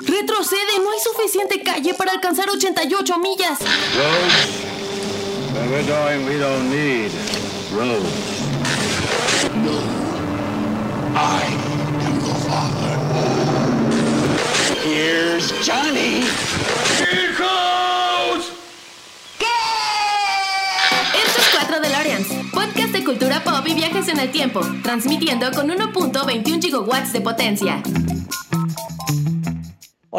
Retrocede, no hay suficiente calle para alcanzar 88 millas. Roads? Where we're going, we don't need roads. I am the father. Here's Johnny. Here goes! Esto es 4 DeLoreans, podcast de cultura pop y viajes en el tiempo, transmitiendo con 1.21 gigawatts de potencia.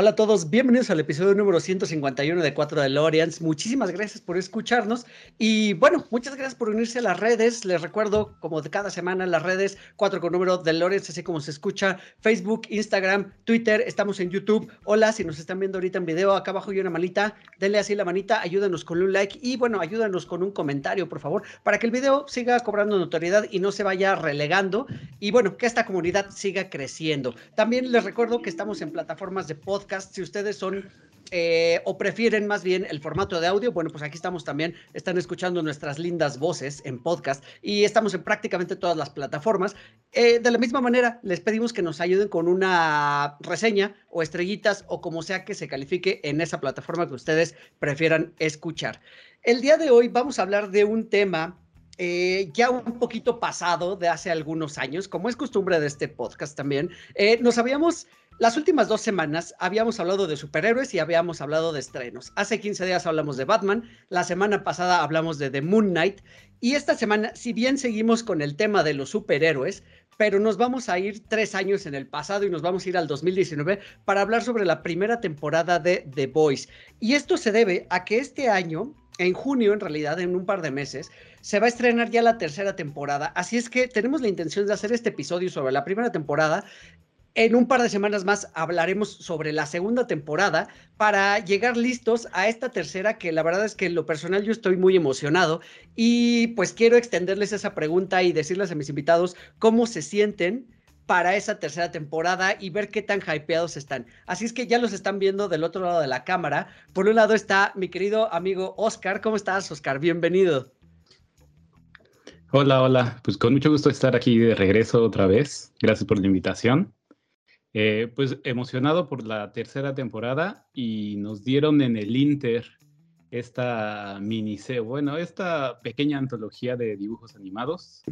Hola a todos, bienvenidos al episodio número 151 de 4 DeLoreans. Muchísimas gracias por escucharnos y bueno, muchas gracias por unirse a las redes. Les recuerdo, como de cada semana, las redes 4 con número DeLoreans, así como se escucha, Facebook, Instagram, Twitter, estamos en YouTube. Hola, si nos están viendo ahorita en video, acá abajo hay una manita, denle así la manita, ayúdanos con un like y bueno, ayúdanos con un comentario, por favor, para que el video siga cobrando notoriedad y no se vaya relegando y bueno, que esta comunidad siga creciendo. También les recuerdo que estamos en plataformas de podcast si ustedes son eh, o prefieren más bien el formato de audio, bueno, pues aquí estamos también, están escuchando nuestras lindas voces en podcast y estamos en prácticamente todas las plataformas. Eh, de la misma manera, les pedimos que nos ayuden con una reseña o estrellitas o como sea que se califique en esa plataforma que ustedes prefieran escuchar. El día de hoy vamos a hablar de un tema eh, ya un poquito pasado de hace algunos años, como es costumbre de este podcast también, eh, nos habíamos las últimas dos semanas habíamos hablado de superhéroes y habíamos hablado de estrenos. Hace 15 días hablamos de Batman, la semana pasada hablamos de The Moon Knight y esta semana, si bien seguimos con el tema de los superhéroes, pero nos vamos a ir tres años en el pasado y nos vamos a ir al 2019 para hablar sobre la primera temporada de The Voice. Y esto se debe a que este año, en junio en realidad, en un par de meses, se va a estrenar ya la tercera temporada. Así es que tenemos la intención de hacer este episodio sobre la primera temporada en un par de semanas más hablaremos sobre la segunda temporada para llegar listos a esta tercera que la verdad es que en lo personal yo estoy muy emocionado y pues quiero extenderles esa pregunta y decirles a mis invitados cómo se sienten para esa tercera temporada y ver qué tan hypeados están. Así es que ya los están viendo del otro lado de la cámara. Por un lado está mi querido amigo Oscar. ¿Cómo estás, Oscar? Bienvenido. Hola, hola. Pues con mucho gusto estar aquí de regreso otra vez. Gracias por la invitación. Eh, pues emocionado por la tercera temporada y nos dieron en el Inter esta miniserie, bueno, esta pequeña antología de dibujos animados,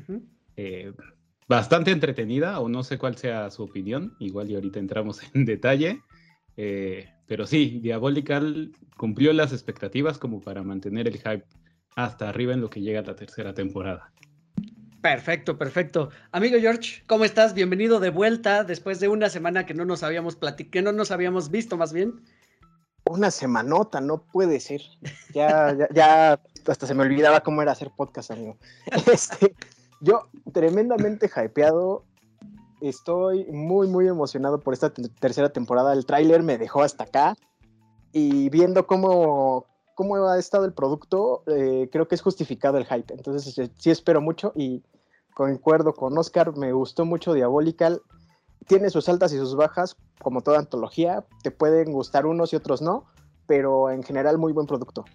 eh, bastante entretenida, o no sé cuál sea su opinión, igual y ahorita entramos en detalle, eh, pero sí, Diabolical cumplió las expectativas como para mantener el hype hasta arriba en lo que llega a la tercera temporada. Perfecto, perfecto. Amigo George, ¿cómo estás? Bienvenido de vuelta después de una semana que no nos habíamos platicado, que no nos habíamos visto más bien. Una semanota, no puede ser. Ya, ya, hasta se me olvidaba cómo era hacer podcast, amigo. Este, yo tremendamente hypeado. Estoy muy, muy emocionado por esta tercera temporada. El tráiler me dejó hasta acá. Y viendo cómo, cómo ha estado el producto, eh, creo que es justificado el hype. Entonces este, sí espero mucho y concuerdo con Oscar, me gustó mucho Diabolical. Tiene sus altas y sus bajas, como toda antología. Te pueden gustar unos y otros no, pero en general muy buen producto.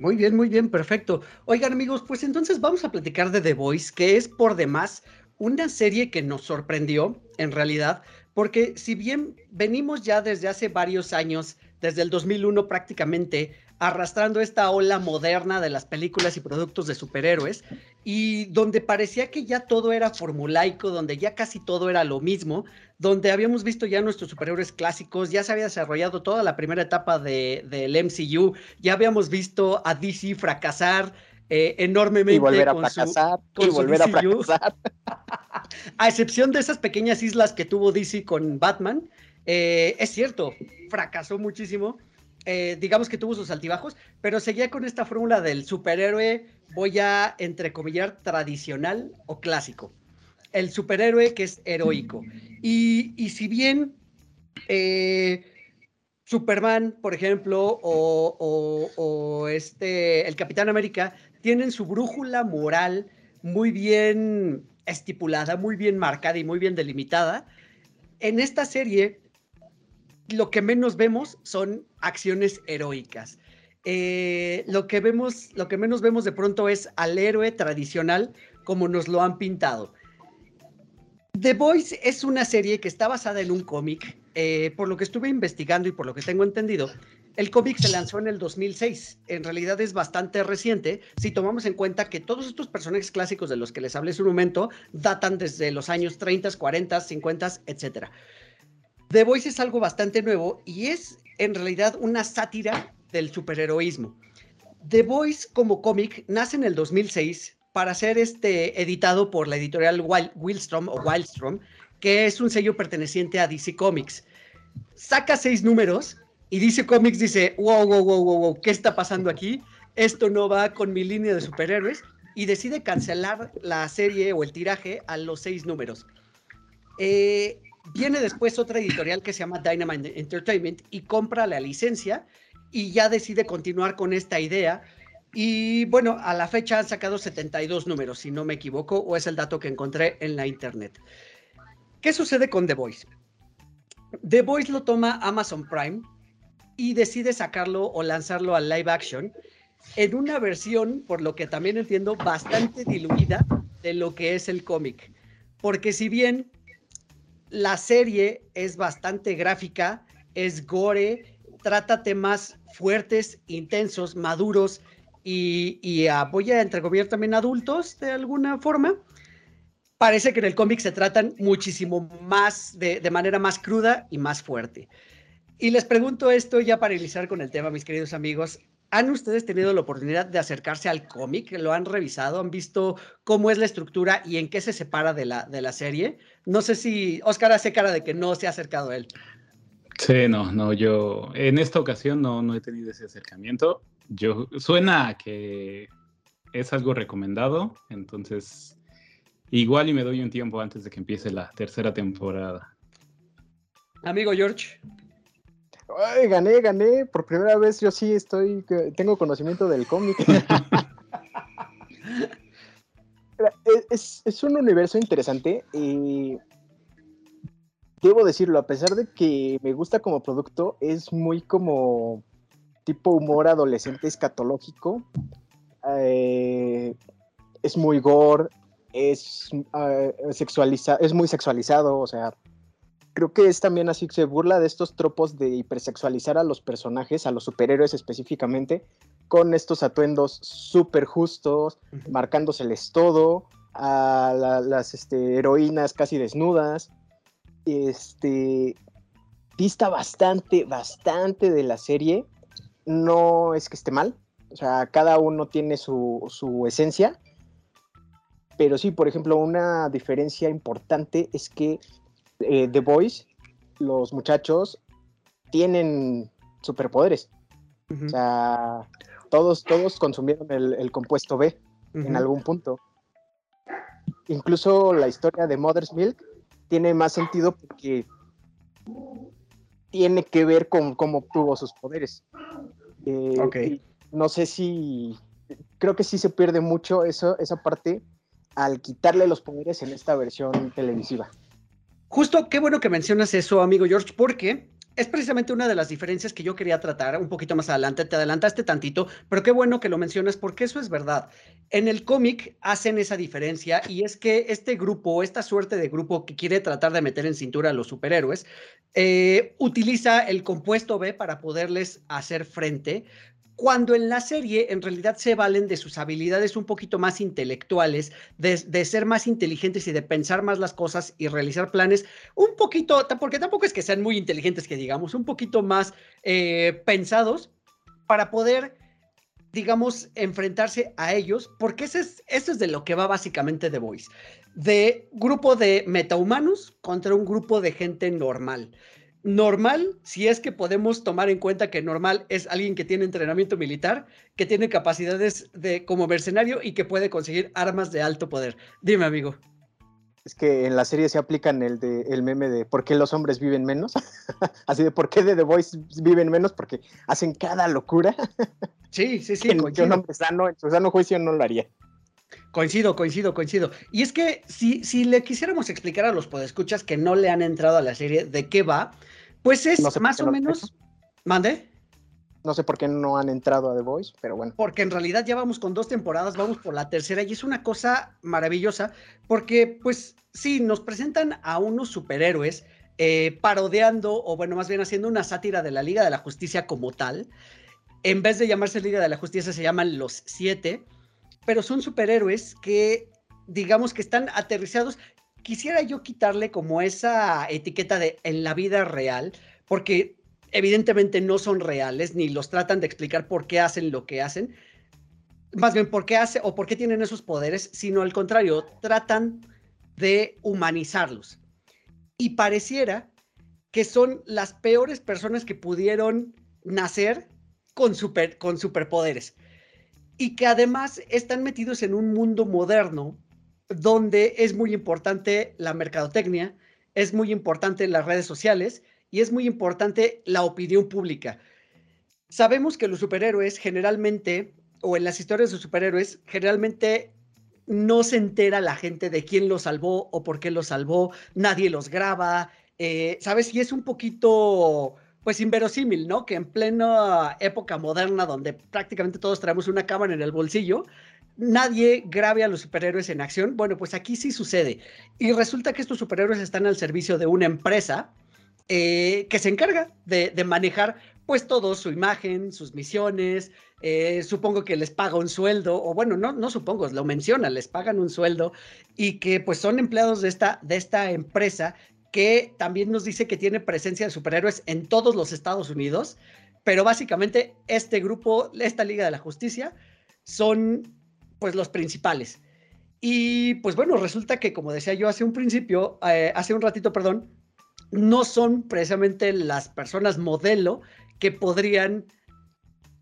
Muy bien, muy bien, perfecto. Oigan amigos, pues entonces vamos a platicar de The Voice, que es por demás una serie que nos sorprendió en realidad, porque si bien venimos ya desde hace varios años, desde el 2001 prácticamente, arrastrando esta ola moderna de las películas y productos de superhéroes y donde parecía que ya todo era formulaico, donde ya casi todo era lo mismo, donde habíamos visto ya nuestros superhéroes clásicos, ya se había desarrollado toda la primera etapa del de, MCU, ya habíamos visto a DC fracasar eh, enormemente. Y volver a fracasar. y volver a fracasar. a excepción de esas pequeñas islas que tuvo DC con Batman, eh, es cierto, fracasó muchísimo eh, digamos que tuvo sus altibajos, pero seguía con esta fórmula del superhéroe, voy a entrecomillar, tradicional o clásico. El superhéroe que es heroico. Y, si bien eh, Superman, por ejemplo, o, este, el Capitán América, tienen su brújula moral muy bien estipulada, muy bien marcada y muy bien delimitada, en esta serie lo que menos vemos son acciones heroicas. Eh, lo, que vemos, lo que menos vemos de pronto es al héroe tradicional como nos lo han pintado. The Boys es una serie que está basada en un cómic. eh, por lo que estuve investigando y por lo que tengo entendido, el cómic se lanzó en el 2006. En realidad es bastante reciente si tomamos en cuenta que todos estos personajes clásicos de los que les hablé hace un momento datan desde los años 30, 40, 50, etc. The Voice es algo bastante nuevo y es en realidad una sátira del superheroísmo. The Voice como cómic nace en el 2006 para ser este, editado por la editorial Wildstrom Wildstrom, que es un sello perteneciente a DC Comics. Saca seis números y DC Comics dice, wow, wow, wow, wow, wow, ¿qué está pasando aquí? Esto no va con mi línea de superhéroes y decide cancelar la serie o el tiraje a los seis números. Eh, viene después otra editorial que se llama Dynamite Entertainment y compra la licencia y ya decide continuar con esta idea. Y bueno, a la fecha han sacado 72 números, si no me equivoco, o es el dato que encontré en la internet. ¿Qué sucede con The Voice? The Voice lo toma Amazon Prime y decide sacarlo o lanzarlo al live action en una versión, por lo que también entiendo, bastante diluida de lo que es el cómic. Porque si bien la serie es bastante gráfica, es gore, trata temas fuertes, intensos, maduros y, apoya, entre gobierno también adultos de alguna forma. Parece que en el cómic se tratan muchísimo más, de, de manera más cruda y más fuerte. Y les pregunto esto ya para iniciar con el tema, mis queridos amigos. ¿Han ustedes tenido la oportunidad de acercarse al cómic? ¿Lo han revisado? ¿Han visto cómo es la estructura y en qué se separa de la, de la serie? No sé si Oscar hace cara de que no se ha acercado a él. Sí, no, no, yo en esta ocasión no, no he tenido ese acercamiento. Yo suena que es algo recomendado, entonces igual y me doy un tiempo antes de que empiece la tercera temporada. Amigo George. Ay, gané, gané. Por primera vez yo sí estoy, tengo conocimiento del cómic. es, es, un universo interesante y debo decirlo, a pesar de que me gusta como producto, es muy como tipo humor adolescente escatológico. Eh, es muy gore, es, uh, es muy sexualizado, o sea, creo que es también así que se burla de estos tropos de hipersexualizar a los personajes, a los superhéroes específicamente, con estos atuendos súper justos, marcándoseles todo, a las este, heroínas casi desnudas este, dista bastante, bastante de la serie. No es que esté mal, o sea, cada uno tiene su, su esencia. Pero sí, por ejemplo, una diferencia importante es que eh, The Boys, los muchachos, tienen superpoderes. O sea, todos, todos consumieron el, compuesto B en algún punto. Incluso la historia de Mother's Milk tiene más sentido porque tiene que ver con cómo obtuvo sus poderes. Eh, no sé si, creo que sí se pierde mucho eso, esa parte al quitarle los poderes en esta versión televisiva. Justo, qué bueno que mencionas eso, amigo George, porque es precisamente una de las diferencias que yo quería tratar un poquito más adelante. Te adelantaste tantito, pero qué bueno que lo mencionas porque eso es verdad. En el cómic hacen esa diferencia y es que este grupo, esta suerte de grupo que quiere tratar de meter en cintura a los superhéroes, eh, utiliza el compuesto B para poderles hacer frente, cuando en la serie en realidad se valen de sus habilidades un poquito más intelectuales, de, ser más inteligentes y de pensar más las cosas y realizar planes un poquito, porque tampoco es que sean muy inteligentes que digamos, un poquito más eh, pensados para poder, digamos, enfrentarse a ellos, porque eso es, eso es de lo que va básicamente The Voice, de grupo de metahumanos contra un grupo de gente normal normal, si es que podemos tomar en cuenta que normal es alguien que tiene entrenamiento militar, que tiene capacidades de como mercenario y que puede conseguir armas de alto poder. Dime, amigo. Es que en la serie se aplican el, de, el meme de por qué los hombres viven menos. Así de por qué de The Voice viven menos, porque hacen cada locura. Sí, sí, sí. que, un hombre sano, en su sano juicio no lo haría. Coincido, coincido, coincido. Y es que si, si le quisiéramos explicar a los podescuchas que no le han entrado a la serie de qué va, pues es más o menos. ¿Mande? No sé por qué no han entrado a The Voice, pero bueno. Porque en realidad ya vamos con dos temporadas, vamos por la tercera y es una cosa maravillosa porque, pues sí, nos presentan a unos superhéroes eh, parodiando, o bueno, más bien haciendo una sátira de la Liga de la Justicia como tal. En vez de llamarse Liga de la Justicia, se llaman Los Siete, pero son superhéroes que, digamos que están aterrizados. Quisiera yo quitarle como esa etiqueta de en la vida real, porque evidentemente no son reales, ni los tratan de explicar por qué hacen lo que hacen, más bien por qué hace o por qué tienen esos poderes, sino al contrario, tratan de humanizarlos. Y pareciera que son las peores personas que pudieron nacer con, super, con superpoderes. Y que además están metidos en un mundo moderno donde es muy importante la mercadotecnia, es muy importante las redes sociales y es muy importante la opinión pública. Sabemos que los superhéroes generalmente, o en las historias de superhéroes, generalmente no se entera la gente de quién los salvó o por qué los salvó, nadie los graba, eh, ¿sabes? Y es un poquito, pues, inverosímil, ¿no? Que en plena época moderna, donde prácticamente todos traemos una cámara en el bolsillo, nadie grabe a los superhéroes en acción. Bueno, pues aquí sí sucede. Y resulta que estos superhéroes están al servicio de una empresa eh, que se encarga de, manejar pues todo, su imagen, sus misiones, eh, supongo que les paga un sueldo, o bueno, no, no supongo, lo menciona, les pagan un sueldo y que pues son empleados de esta, de esta empresa que también nos dice que tiene presencia de superhéroes en todos los Estados Unidos, pero básicamente este grupo, esta Liga de la Justicia, son pues los principales. Y pues bueno, resulta que como decía yo hace un principio, eh, hace un ratito, perdón, no son precisamente las personas modelo que podrían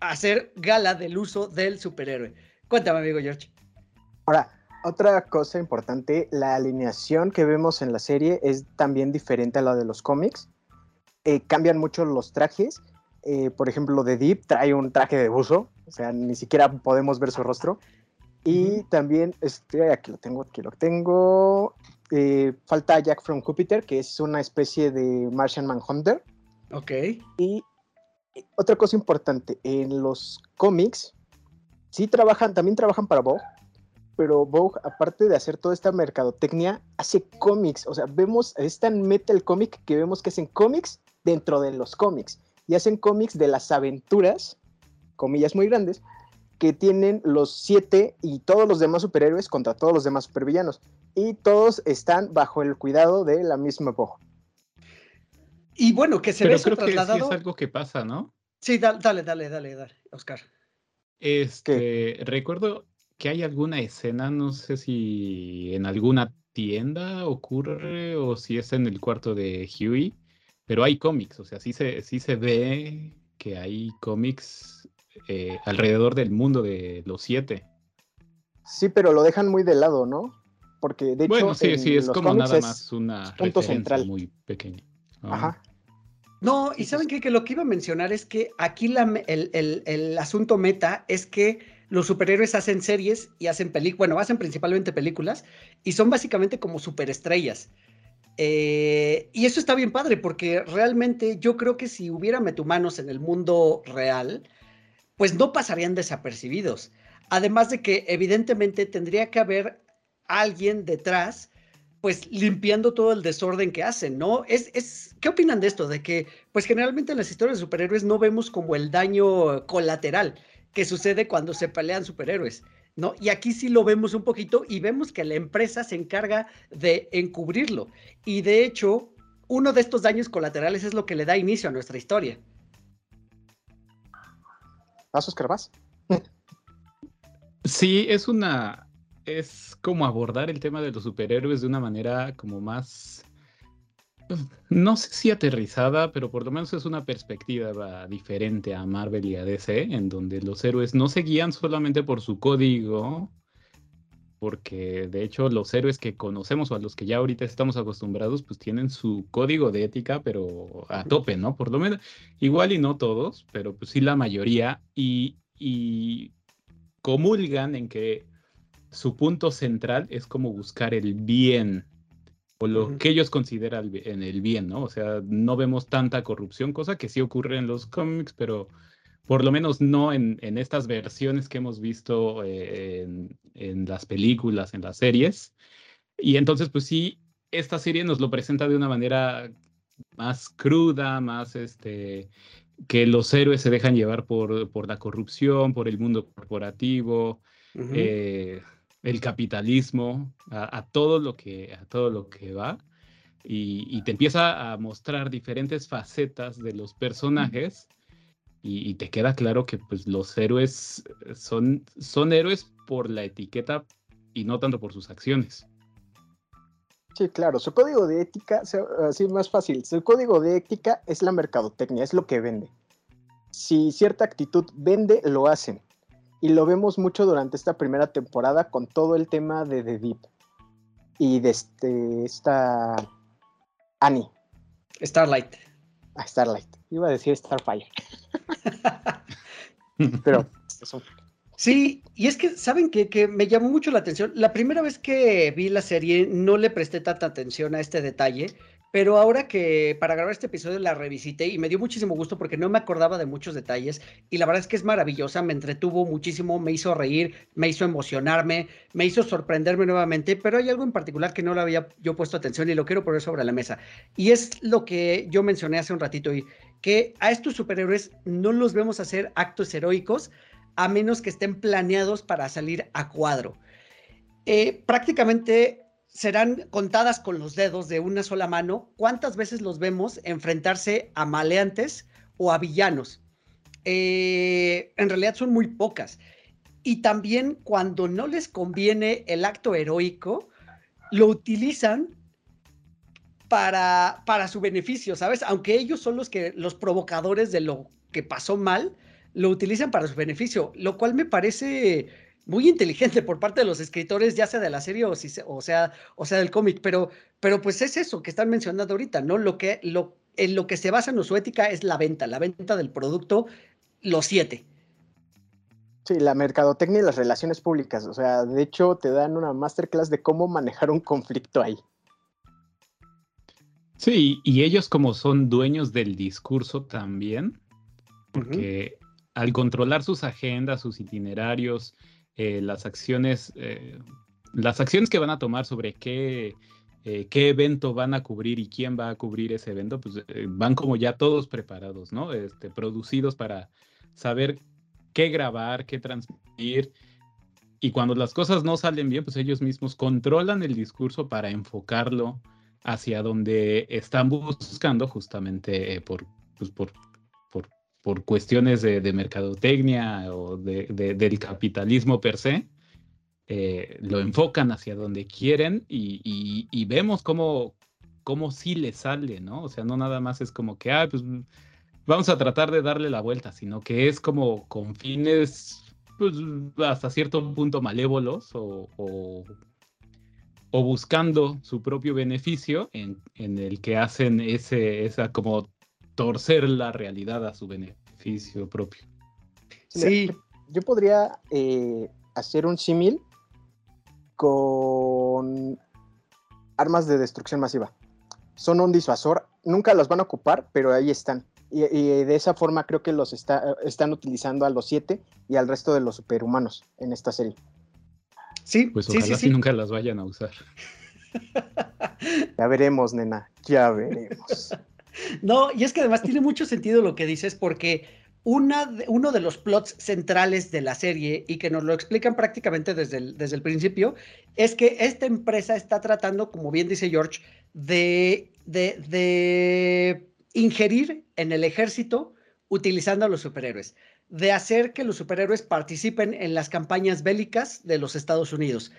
hacer gala del uso del superhéroe. Cuéntame, amigo George. Ahora, otra cosa importante, la alineación que vemos en la serie es también diferente a la de los cómics. Eh, cambian mucho los trajes. Eh, por ejemplo, The Deep trae un traje de buzo, o sea, ni siquiera podemos ver su rostro. Y también, este, aquí lo tengo, aquí lo tengo. Eh, falta Jack from Jupiter, que es una especie de Martian Manhunter. Ok. Y otra cosa importante, en los cómics, sí trabajan, también trabajan para Vogue, pero Vogue, aparte de hacer toda esta mercadotecnia, hace cómics. O sea, vemos, es tan meta el cómic que vemos que hacen cómics dentro de los cómics. Y hacen cómics de las aventuras, comillas muy grandes, que tienen los siete y todos los demás superhéroes contra todos los demás supervillanos. Y todos están bajo el cuidado de la misma Vogue. Y bueno, que se Pero ve creo trasladado. que sí es algo que pasa, ¿no? Sí, dale, dale, dale, dale, dale, Oscar. Este, recuerdo que hay alguna escena, no sé si en alguna tienda ocurre o si es en el cuarto de Huey, pero hay cómics, o sea, sí se, sí se ve que hay cómics eh, alrededor del mundo de los siete. Sí, pero lo dejan muy de lado, ¿no? Porque de hecho. Bueno, sí, en sí, es como nada es más una punto central. muy pequeña. Ajá. No, y saben qué? que lo que iba a mencionar es que aquí la el, el- el asunto meta es que los superhéroes hacen series y hacen películas, bueno, hacen principalmente películas y son básicamente como superestrellas. Eh, y eso está bien padre porque realmente yo creo que si hubiera metahumanos en el mundo real, pues no pasarían desapercibidos. Además de que evidentemente tendría que haber alguien detrás pues limpiando todo el desorden que hacen, ¿no? Es, es, ¿Qué opinan de esto? De que, pues generalmente en las historias de superhéroes no vemos como el daño colateral que sucede cuando se pelean superhéroes, ¿no? Y aquí sí lo vemos un poquito y vemos que la empresa se encarga de encubrirlo. Y de hecho, uno de estos daños colaterales es lo que le da inicio a nuestra historia. ¿Vas, Oscar, vas? Sí, es una. Es como abordar el tema de los superhéroes de una manera como más. No sé si aterrizada, pero por lo menos es una perspectiva diferente a Marvel y a DC, en donde los héroes no se guían solamente por su código, porque de hecho los héroes que conocemos o a los que ya ahorita estamos acostumbrados, pues tienen su código de ética, pero a tope, ¿no? Por lo menos, igual y no todos, pero pues sí la mayoría, y, y comulgan en que su punto central es como buscar el bien o lo que ellos consideran en el bien, ¿no? O sea, no vemos tanta corrupción, cosa que sí ocurre en los cómics, pero por lo menos no en, en estas versiones que hemos visto eh, en, en las películas, en las series. Y entonces, pues sí, esta serie nos lo presenta de una manera más cruda, más este, que los héroes se dejan llevar por, por la corrupción, por el mundo corporativo, eh, el capitalismo, a, todo lo que, a todo lo que va. Y, te empieza a mostrar diferentes facetas de los personajes y, te queda claro que pues, los héroes son, son héroes por la etiqueta y no tanto por sus acciones. Sí, claro, su código de ética, así más fácil, su código de ética es la mercadotecnia, es lo que vende. Si cierta actitud vende, lo hacen. Y lo vemos mucho durante esta primera temporada con todo el tema de The Deep y de este, esta Annie. Starlight. Ah, Starlight. Iba a decir Starfire. Pero eso. Sí, y es que, ¿saben que, que me llamó mucho la atención? La primera vez que vi la serie no le presté tanta atención a este detalle, pero ahora que para grabar este episodio la revisité y me dio muchísimo gusto porque no me acordaba de muchos detalles y la verdad es que es maravillosa, me entretuvo muchísimo, me hizo reír, me hizo emocionarme, me hizo sorprenderme nuevamente, pero hay algo en particular que no le había yo puesto atención y lo quiero poner sobre la mesa. Y es lo que yo mencioné hace un ratito y que a estos superhéroes no los vemos hacer actos heroicos, a menos que estén planeados para salir a cuadro. Eh, prácticamente serán contadas con los dedos de una sola mano cuántas veces los vemos enfrentarse a maleantes o a villanos. Eh, en realidad son muy pocas. Y también cuando no les conviene el acto heroico, lo utilizan para, para su beneficio, ¿sabes? Aunque ellos son los, que, los provocadores de lo que pasó mal, lo utilizan para su beneficio, lo cual me parece muy inteligente por parte de los escritores, ya sea de la serie o, o sea, o sea del cómic, pero, pero pues es eso que están mencionando ahorita, ¿no? Lo que, lo, en lo que se basa en su ética es la venta, la venta del producto, los siete. Sí, la mercadotecnia y las relaciones públicas, o sea, de hecho te dan una masterclass de cómo manejar un conflicto ahí. Sí, y ellos como son dueños del discurso también, porque al controlar sus agendas, sus itinerarios, eh, las acciones, eh, las acciones que van a tomar sobre qué, eh, qué evento van a cubrir y quién va a cubrir ese evento, pues van como ya todos preparados, ¿no? Este, producidos para saber qué grabar, qué transmitir. Y cuando las cosas no salen bien, pues ellos mismos controlan el discurso para enfocarlo hacia donde están buscando justamente por, pues por por cuestiones de, mercadotecnia o del capitalismo per se, eh, lo enfocan hacia donde quieren y, vemos cómo, cómo sí le sale, ¿no? O sea, no nada más es como que, ah, pues vamos a tratar de darle la vuelta, sino que es como con fines, pues hasta cierto punto malévolos o, o, buscando su propio beneficio en, en, el que hacen ese, esa como torcer la realidad a su beneficio propio. Sí. Yo podría eh, hacer un símil con armas de destrucción masiva. Son un disuasor, nunca los van a ocupar, pero ahí están. Y, de esa forma creo que los están utilizando a los siete y al resto de los superhumanos en esta serie. Sí, pues ojalá sí, nunca las vayan a usar. Ya veremos, nena, ya veremos. No, y es que además tiene mucho sentido lo que dices porque una uno de los plots centrales de la serie y que nos lo explican prácticamente desde el, desde el principio es que esta empresa está tratando, como bien dice George, de, de, de ingerir en el ejército utilizando a los superhéroes, de hacer que los superhéroes participen en las campañas bélicas de los Estados Unidos.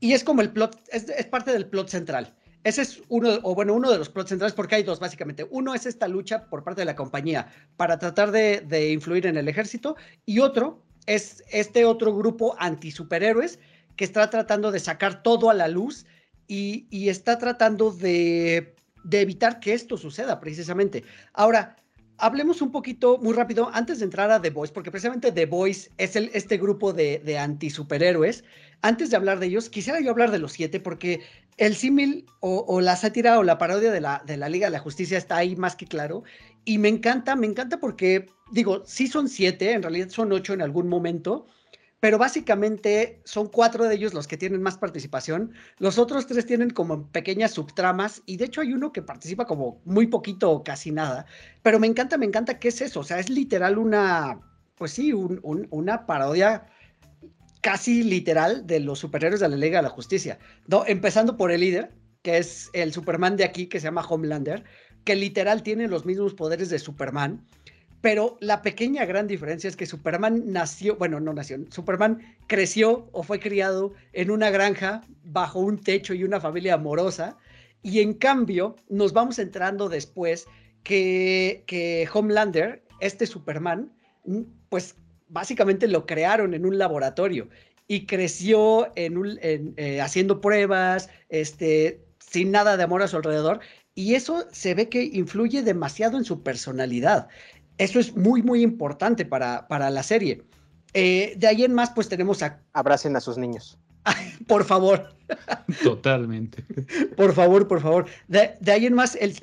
Y es como el plot, es, es parte del plot central. Ese es uno, o bueno, uno de los plots centrales, porque hay dos, básicamente. Uno es esta lucha por parte de la compañía para tratar de, influir en el ejército, y otro es este otro grupo anti-superhéroes que está tratando de sacar todo a la luz y, está tratando de, evitar que esto suceda, precisamente. Ahora, hablemos un poquito muy rápido antes de entrar a The Voice, porque precisamente The Voice es el, este grupo de, de anti-superhéroes. Antes de hablar de ellos, quisiera yo hablar de los siete, porque el símil o, la sátira o la parodia de la, de la Liga de la Justicia está ahí más que claro. Y me encanta, me encanta porque, digo, sí son siete, en realidad son ocho en algún momento, pero básicamente son cuatro de ellos los que tienen más participación. Los otros tres tienen como pequeñas subtramas y de hecho hay uno que participa como muy poquito o casi nada. Pero me encanta, me encanta qué es eso. O sea, es literal una, pues sí, una parodia casi literal de los superhéroes de la Liga de la Justicia. No, empezando por el líder, que es el Superman de aquí, que se llama Homelander, que literal tiene los mismos poderes de Superman pero la pequeña gran diferencia es que Superman nació, bueno, no nació, Superman creció o fue criado en una granja bajo un techo y una familia amorosa. Y en cambio, nos vamos entrando después que, que Homelander, este Superman, pues básicamente lo crearon en un laboratorio y creció en un, eh, haciendo pruebas, este, sin nada de amor a su alrededor. Y eso se ve que influye demasiado en su personalidad. Eso es muy, muy importante para, para la serie. Eh, de ahí en más, pues tenemos a... Abracen a sus niños. por favor. Totalmente. por favor, por favor. De, ahí en más, el,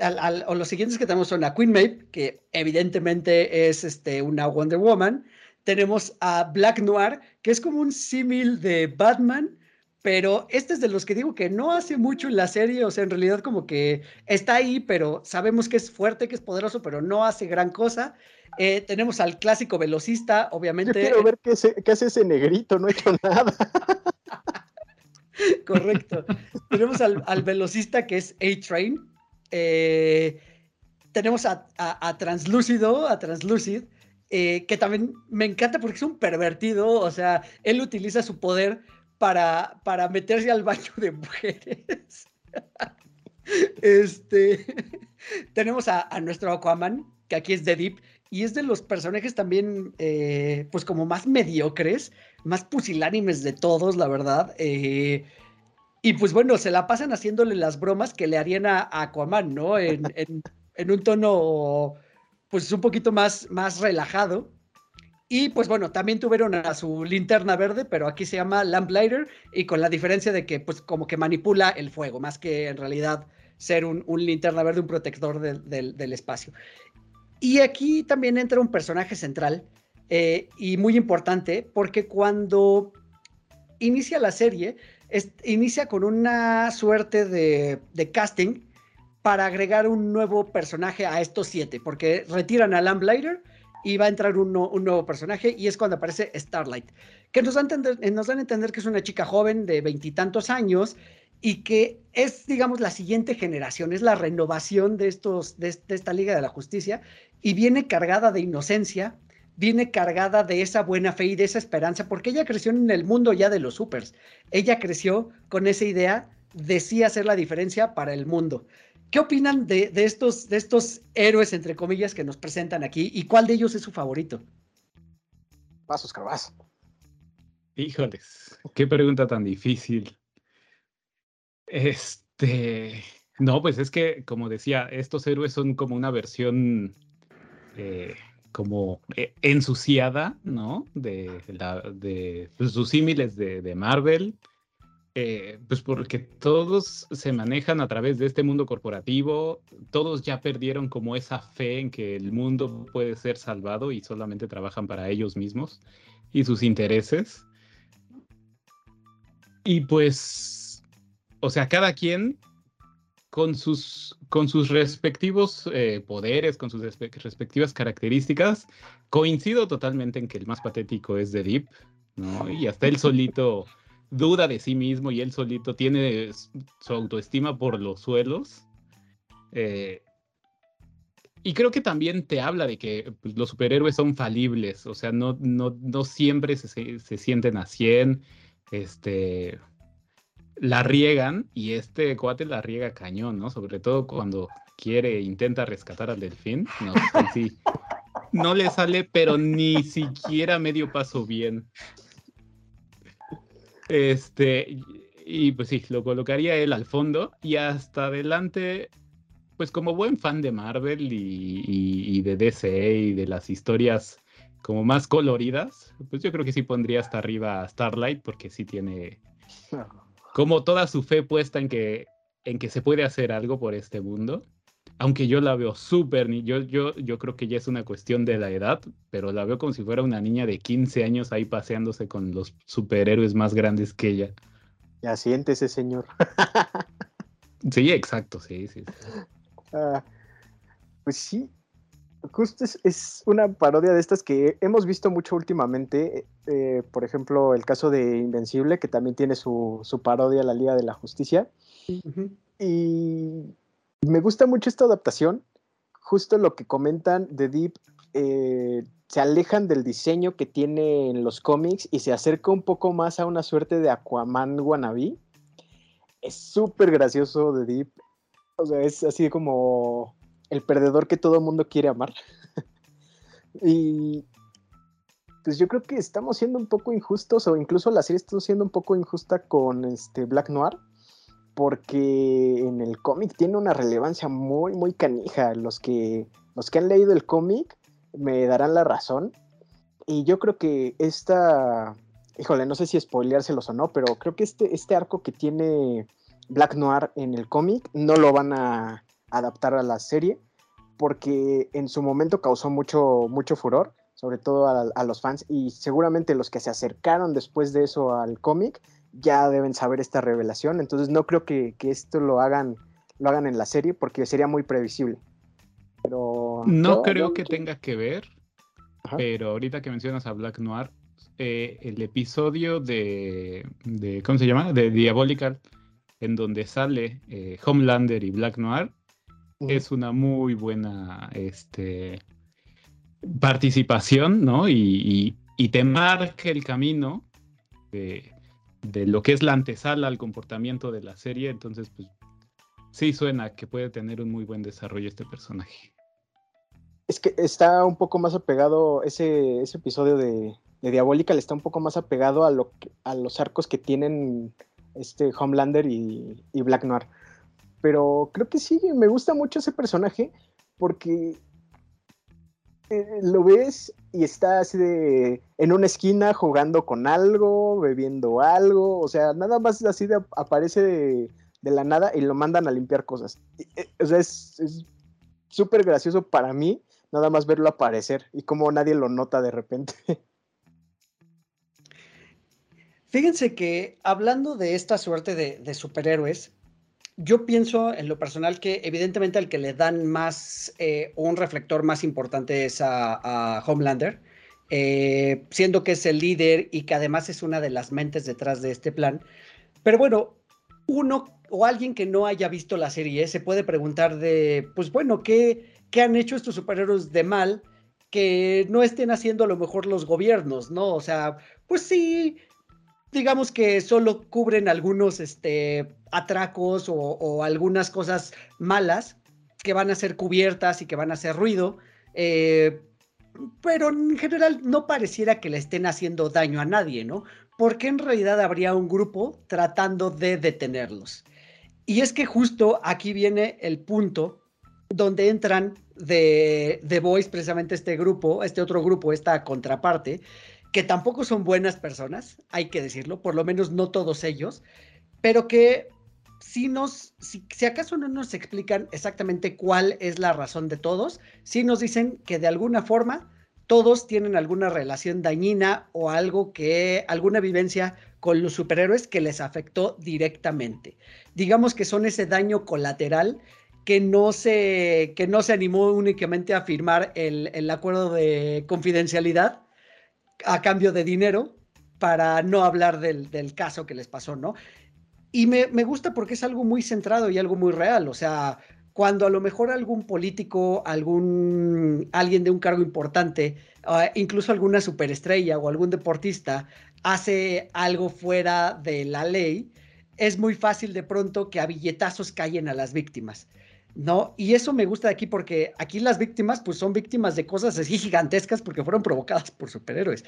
los siguientes que tenemos son a Queen Maeve, que evidentemente es este, una Wonder Woman. Tenemos a Black Noir, que es como un símil de Batman, pero este es de los que digo que no hace mucho en la serie, o sea, en realidad como que está ahí, pero sabemos que es fuerte, que es poderoso, pero no hace gran cosa. Eh, tenemos al clásico velocista, obviamente. Yo quiero ver qué, hace ese negrito, no he hecho nada. Correcto. tenemos al, velocista que es A-Train. Eh, tenemos a, a, Translúcido, a Translucid, eh, que también me encanta porque es un pervertido, o sea, él utiliza su poder para, para meterse al baño de mujeres. este, tenemos a, nuestro Aquaman, que aquí es de Deep, y es de los personajes también, eh, pues como más mediocres, más pusilánimes de todos, la verdad. Eh, y pues bueno, se la pasan haciéndole las bromas que le harían a, Aquaman, ¿no? En, en, un tono, pues un poquito más, más relajado. Y pues bueno, también tuvieron a su linterna verde, pero aquí se llama Lamplighter y con la diferencia de que pues como que manipula el fuego, más que en realidad ser un, linterna verde, un protector del espacio. Y aquí también entra un personaje central eh, y muy importante porque cuando inicia la serie, inicia con una suerte de, de casting para agregar un nuevo personaje a estos siete, porque retiran a Lamplighter y va a entrar un, nuevo personaje y es cuando aparece Starlight, que nos dan, nos dan a entender que es una chica joven de veintitantos años y que es, digamos, la siguiente generación, es la renovación de, estos, de, esta Liga de la Justicia y viene cargada de inocencia, viene cargada de esa buena fe y de esa esperanza, porque ella creció en el mundo ya de los supers. Ella creció con esa idea de sí hacer la diferencia para el mundo. ¿Qué opinan de, estos, de estos héroes, entre comillas, que nos presentan aquí? ¿Y cuál de ellos es su favorito? Pasos, Carvaz. Híjoles, qué pregunta tan difícil. Este, no, pues es que, como decía, estos héroes son como una versión eh, como eh, ensuciada, ¿no? De, la, de pues, sus símiles de Marvel eh, pues porque todos se manejan a través de este mundo corporativo, todos ya perdieron como esa fe en que el mundo puede ser salvado y solamente trabajan para ellos mismos y sus intereses. Y pues, o sea, cada quien con sus, con sus respectivos eh, poderes, con sus respectivas características, coincido totalmente en que el más patético es de Deep, ¿no? Y hasta él solito duda de sí mismo y él solito tiene su autoestima por los suelos. Eh, y creo que también te habla de que pues, los superhéroes son falibles, o sea, no, no, no siempre se, se, sienten a 100, este, la riegan y este cuate la riega cañón, ¿no? Sobre todo cuando quiere, intenta rescatar al delfín, sí, no le sale, pero ni siquiera medio paso bien. Este, y pues sí, lo colocaría él al fondo y hasta adelante, pues como buen fan de Marvel y, de DC y de las historias como más coloridas, pues yo creo que sí pondría hasta arriba a Starlight porque sí tiene como toda su fe puesta en que, en que se puede hacer algo por este mundo. Aunque yo la veo súper, yo, yo, yo creo que ya es una cuestión de la edad, pero la veo como si fuera una niña de 15 años ahí paseándose con los superhéroes más grandes que ella. Ya ese señor. sí, exacto, sí, sí. Ah, pues sí, justo es, una parodia de estas que hemos visto mucho últimamente. Eh, por ejemplo, el caso de Invencible, que también tiene su, su parodia a la Liga de la Justicia. Y me gusta mucho esta adaptación. Justo lo que comentan de Deep, eh, se alejan del diseño que tiene en los cómics y se acerca un poco más a una suerte de Aquaman wannabe. Es súper gracioso de Deep. O sea, es así como el perdedor que todo mundo quiere amar. y pues yo creo que estamos siendo un poco injustos, o incluso la serie está siendo un poco injusta con este Black Noir, porque en el cómic tiene una relevancia muy, muy canija. Los que, los que han leído el cómic me darán la razón. Y yo creo que esta, híjole, no sé si spoileárselos o no, pero creo que este, este arco que tiene Black Noir en el cómic no lo van a adaptar a la serie, porque en su momento causó mucho, mucho furor, sobre todo a, los fans, y seguramente los que se acercaron después de eso al cómic ya deben saber esta revelación, entonces no creo que, esto lo hagan, lo hagan en la serie, porque sería muy previsible. Pero, no creo que tenga que ver, pero ahorita que mencionas a Black Noir, eh, el episodio de, de, ¿cómo se llama? De Diabolical, en donde sale eh, Homelander y Black Noir, es una muy buena este, participación, ¿no? Y, te marca el camino de, lo que es la antesala al comportamiento de la serie. Entonces, pues sí suena que puede tener un muy buen desarrollo este personaje. Es que está un poco más apegado, ese, ese episodio de, de Diabólica le está un poco más apegado a, lo a los arcos que tienen este Homelander y, y Black Noir. Pero creo que sí, me gusta mucho ese personaje porque eh, lo ves y está así de en una esquina jugando con algo, bebiendo algo, o sea, nada más así de aparece de, la nada y lo mandan a limpiar cosas. Eh, o sea, es súper gracioso para mí nada más verlo aparecer y como nadie lo nota de repente. Fíjense que hablando de esta suerte de superhéroes, yo pienso en lo personal que evidentemente al que le dan más, eh, un reflector más importante es a, Homelander, eh, siendo que es el líder y que además es una de las mentes detrás de este plan. Pero bueno, uno o alguien que no haya visto la serie se puede preguntar de, pues bueno, ¿qué, qué han hecho estos superhéroes de mal que no estén haciendo a lo mejor los gobiernos, ¿no? O sea, pues sí, digamos que solo cubren algunos este, atracos o, algunas cosas malas que van a ser cubiertas y que van a hacer ruido, eh, pero en general no pareciera que le estén haciendo daño a nadie, ¿no? Porque en realidad habría un grupo tratando de detenerlos. Y es que justo aquí viene el punto donde entran de The Voice, precisamente este grupo, este otro grupo, esta contraparte, que tampoco son buenas personas, hay que decirlo, por lo menos no todos ellos, pero que si nos, si, acaso no nos explican exactamente cuál es la razón de todos, si nos dicen que de alguna forma todos tienen alguna relación dañina o algo que, alguna vivencia con los superhéroes que les afectó directamente. Digamos que son ese daño colateral que no se, que no se animó únicamente a firmar el, el acuerdo de confidencialidad, a cambio de dinero para no hablar del, caso que les pasó, ¿no? Y me, gusta porque es algo muy centrado y algo muy real, o sea, cuando a lo mejor algún político, algún alguien de un cargo importante, ah, incluso alguna superestrella o algún deportista hace algo fuera de la ley, es muy fácil de pronto que a billetazos callen a las víctimas. ¿No? Y eso me gusta de aquí porque aquí las víctimas pues son víctimas de cosas así gigantescas porque fueron provocadas por superhéroes.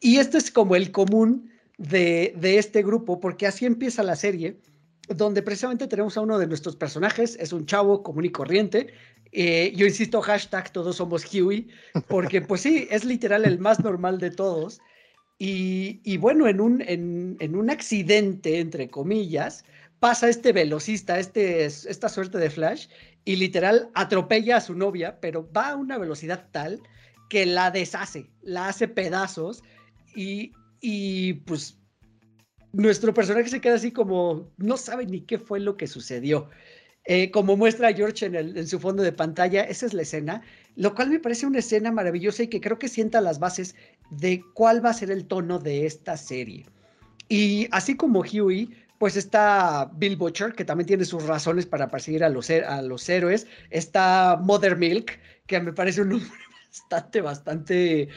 Y esto es como el común de, este grupo porque así empieza la serie donde precisamente tenemos a uno de nuestros personajes, es un chavo común y corriente. Eh, yo insisto, hashtag todos somos Huey, porque pues sí, es literal el más normal de todos. Y, bueno, en un, en un accidente, entre comillas, pasa este velocista, este, esta suerte de Flash, y literal atropella a su novia, pero va a una velocidad tal que la deshace, la hace pedazos y, y pues nuestro personaje se queda así como no sabe ni qué fue lo que sucedió. Eh, como muestra George en, en, su fondo de pantalla, esa es la escena, lo cual me parece una escena maravillosa y que creo que sienta las bases de cuál va a ser el tono de esta serie. Y así como Huey, pues está Bill Butcher, que también tiene sus razones para perseguir a los, a los héroes. Está Mother Milk, que me parece un nombre bastante, bastante,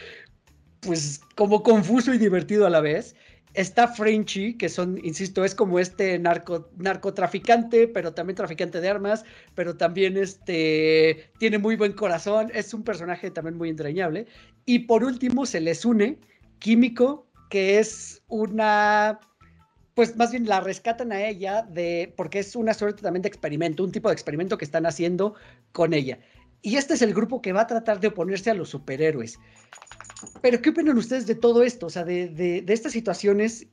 pues como confuso y divertido a la vez. Está Frenchy, que son, insisto, es como este narco, narcotraficante, pero también traficante de armas, pero también este, tiene muy buen corazón, es un personaje también muy entrañable. Y por último se les une Químico, que es una, pues más bien la rescatan a ella de, porque es una suerte también de experimento, un tipo de experimento que están haciendo con ella. Y este es el grupo que va a tratar de oponerse a los superhéroes. Pero, ¿qué opinan ustedes de todo esto? O sea, de, de, de, estas situaciones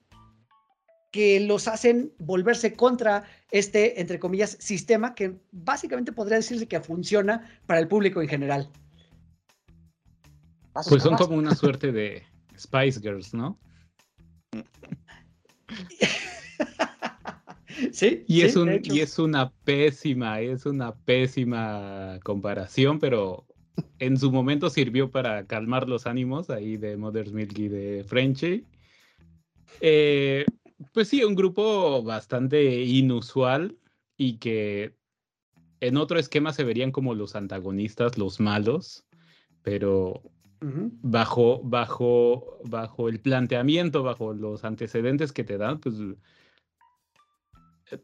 que los hacen volverse contra este, entre comillas, sistema que básicamente podría decirse que funciona para el público en general. Pues son como una suerte de Spice Girls, ¿no? Sí, y, sí, es un, y es una pésima, es una pésima comparación, pero en su momento sirvió para calmar los ánimos ahí de Mother's Milk y de Frenchy. Eh, pues sí, un grupo bastante inusual y que en otro esquema se verían como los antagonistas, los malos, pero Bajo, bajo, bajo el planteamiento, bajo los antecedentes que te dan, pues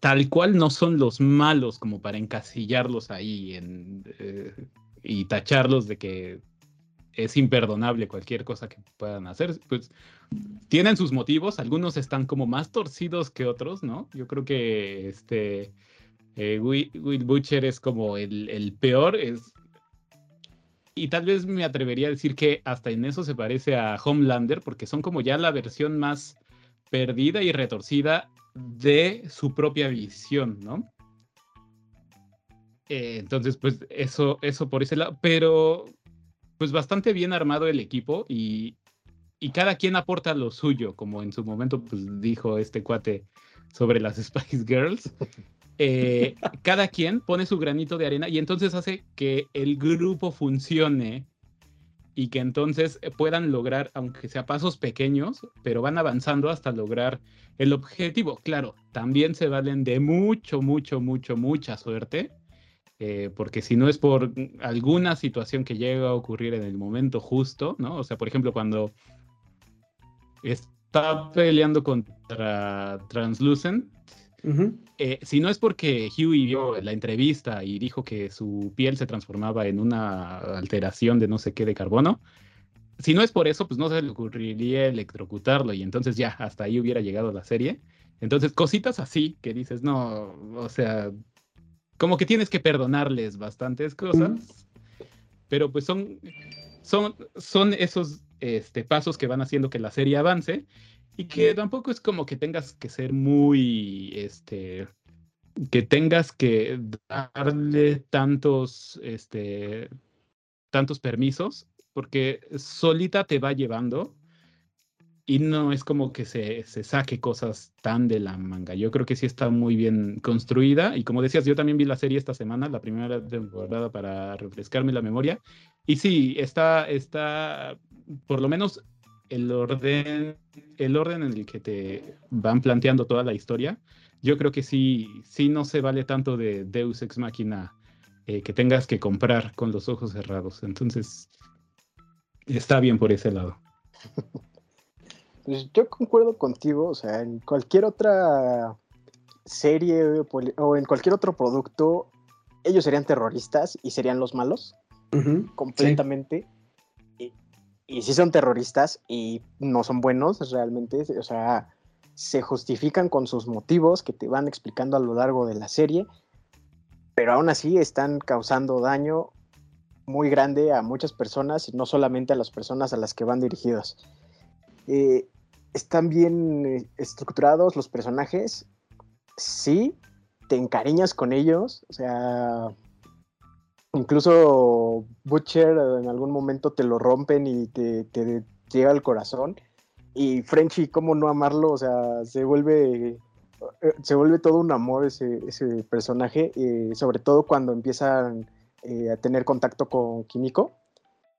tal cual no son los malos como para encasillarlos ahí en, eh, y tacharlos de que es imperdonable cualquier cosa que puedan hacer. Pues tienen sus motivos, algunos están como más torcidos que otros, ¿no? Yo creo que este eh, Will, Will Butcher es como el, el peor, es y tal vez me atrevería a decir que hasta en eso se parece a Homelander, porque son como ya la versión más perdida y retorcida de su propia visión, ¿no? Eh, entonces, pues eso, eso por ese lado, pero pues bastante bien armado el equipo y, y cada quien aporta lo suyo, como en su momento pues dijo este cuate sobre las Spice Girls. Eh, cada quien pone su granito de arena y entonces hace que el grupo funcione y que entonces puedan lograr, aunque sea pasos pequeños, pero van avanzando hasta lograr el objetivo. Claro, también se valen de mucho, mucho, mucho, mucha suerte, eh, porque si no es por alguna situación que llega a ocurrir en el momento justo, ¿no? O sea, por ejemplo, cuando está peleando contra Translucent, Ujú. eh, si no es porque Huey vio la entrevista y dijo que su piel se transformaba en una alteración de no sé qué de carbono, si no es por eso, pues no se le ocurriría electrocutarlo y entonces ya hasta ahí hubiera llegado la serie. Entonces, cositas así que dices, no, o sea, como que tienes que perdonarles bastantes cosas, pero pues son, son, son esos este, pasos que van haciendo que la serie avance y que tampoco es como que tengas que ser muy, este, que tengas que darle tantos, este, tantos permisos, porque solita te va llevando y no es como que se, se saque cosas tan de la manga. Yo creo que sí está muy bien construida y como decías, yo también vi la serie esta semana, la primera temporada para refrescarme la memoria y sí, está, está, por lo menos el orden, el orden en el que te van planteando toda la historia, yo creo que sí, sí no se vale tanto de Deus Ex Machina eh, que tengas que comprar con los ojos cerrados. Entonces, está bien por ese lado. Pues yo concuerdo contigo, o sea, en cualquier otra serie o en cualquier otro producto, ellos serían terroristas y serían los malos completamente. Y sí son terroristas y no son buenos realmente, o sea, se justifican con sus motivos que te van explicando a lo largo de la serie, pero aún así están causando daño muy grande a muchas personas, no solamente a las personas a las que van dirigidos. Eh, están bien eh, estructurados los personajes, sí, te encariñas con ellos, o sea, incluso Butcher en algún momento te lo rompen y te, llega al corazón. Y Frenchy, ¿cómo no amarlo? O sea, se vuelve, eh, se vuelve todo un amor ese, ese personaje, eh, sobre todo cuando empiezan eh, a tener contacto con Kimiko.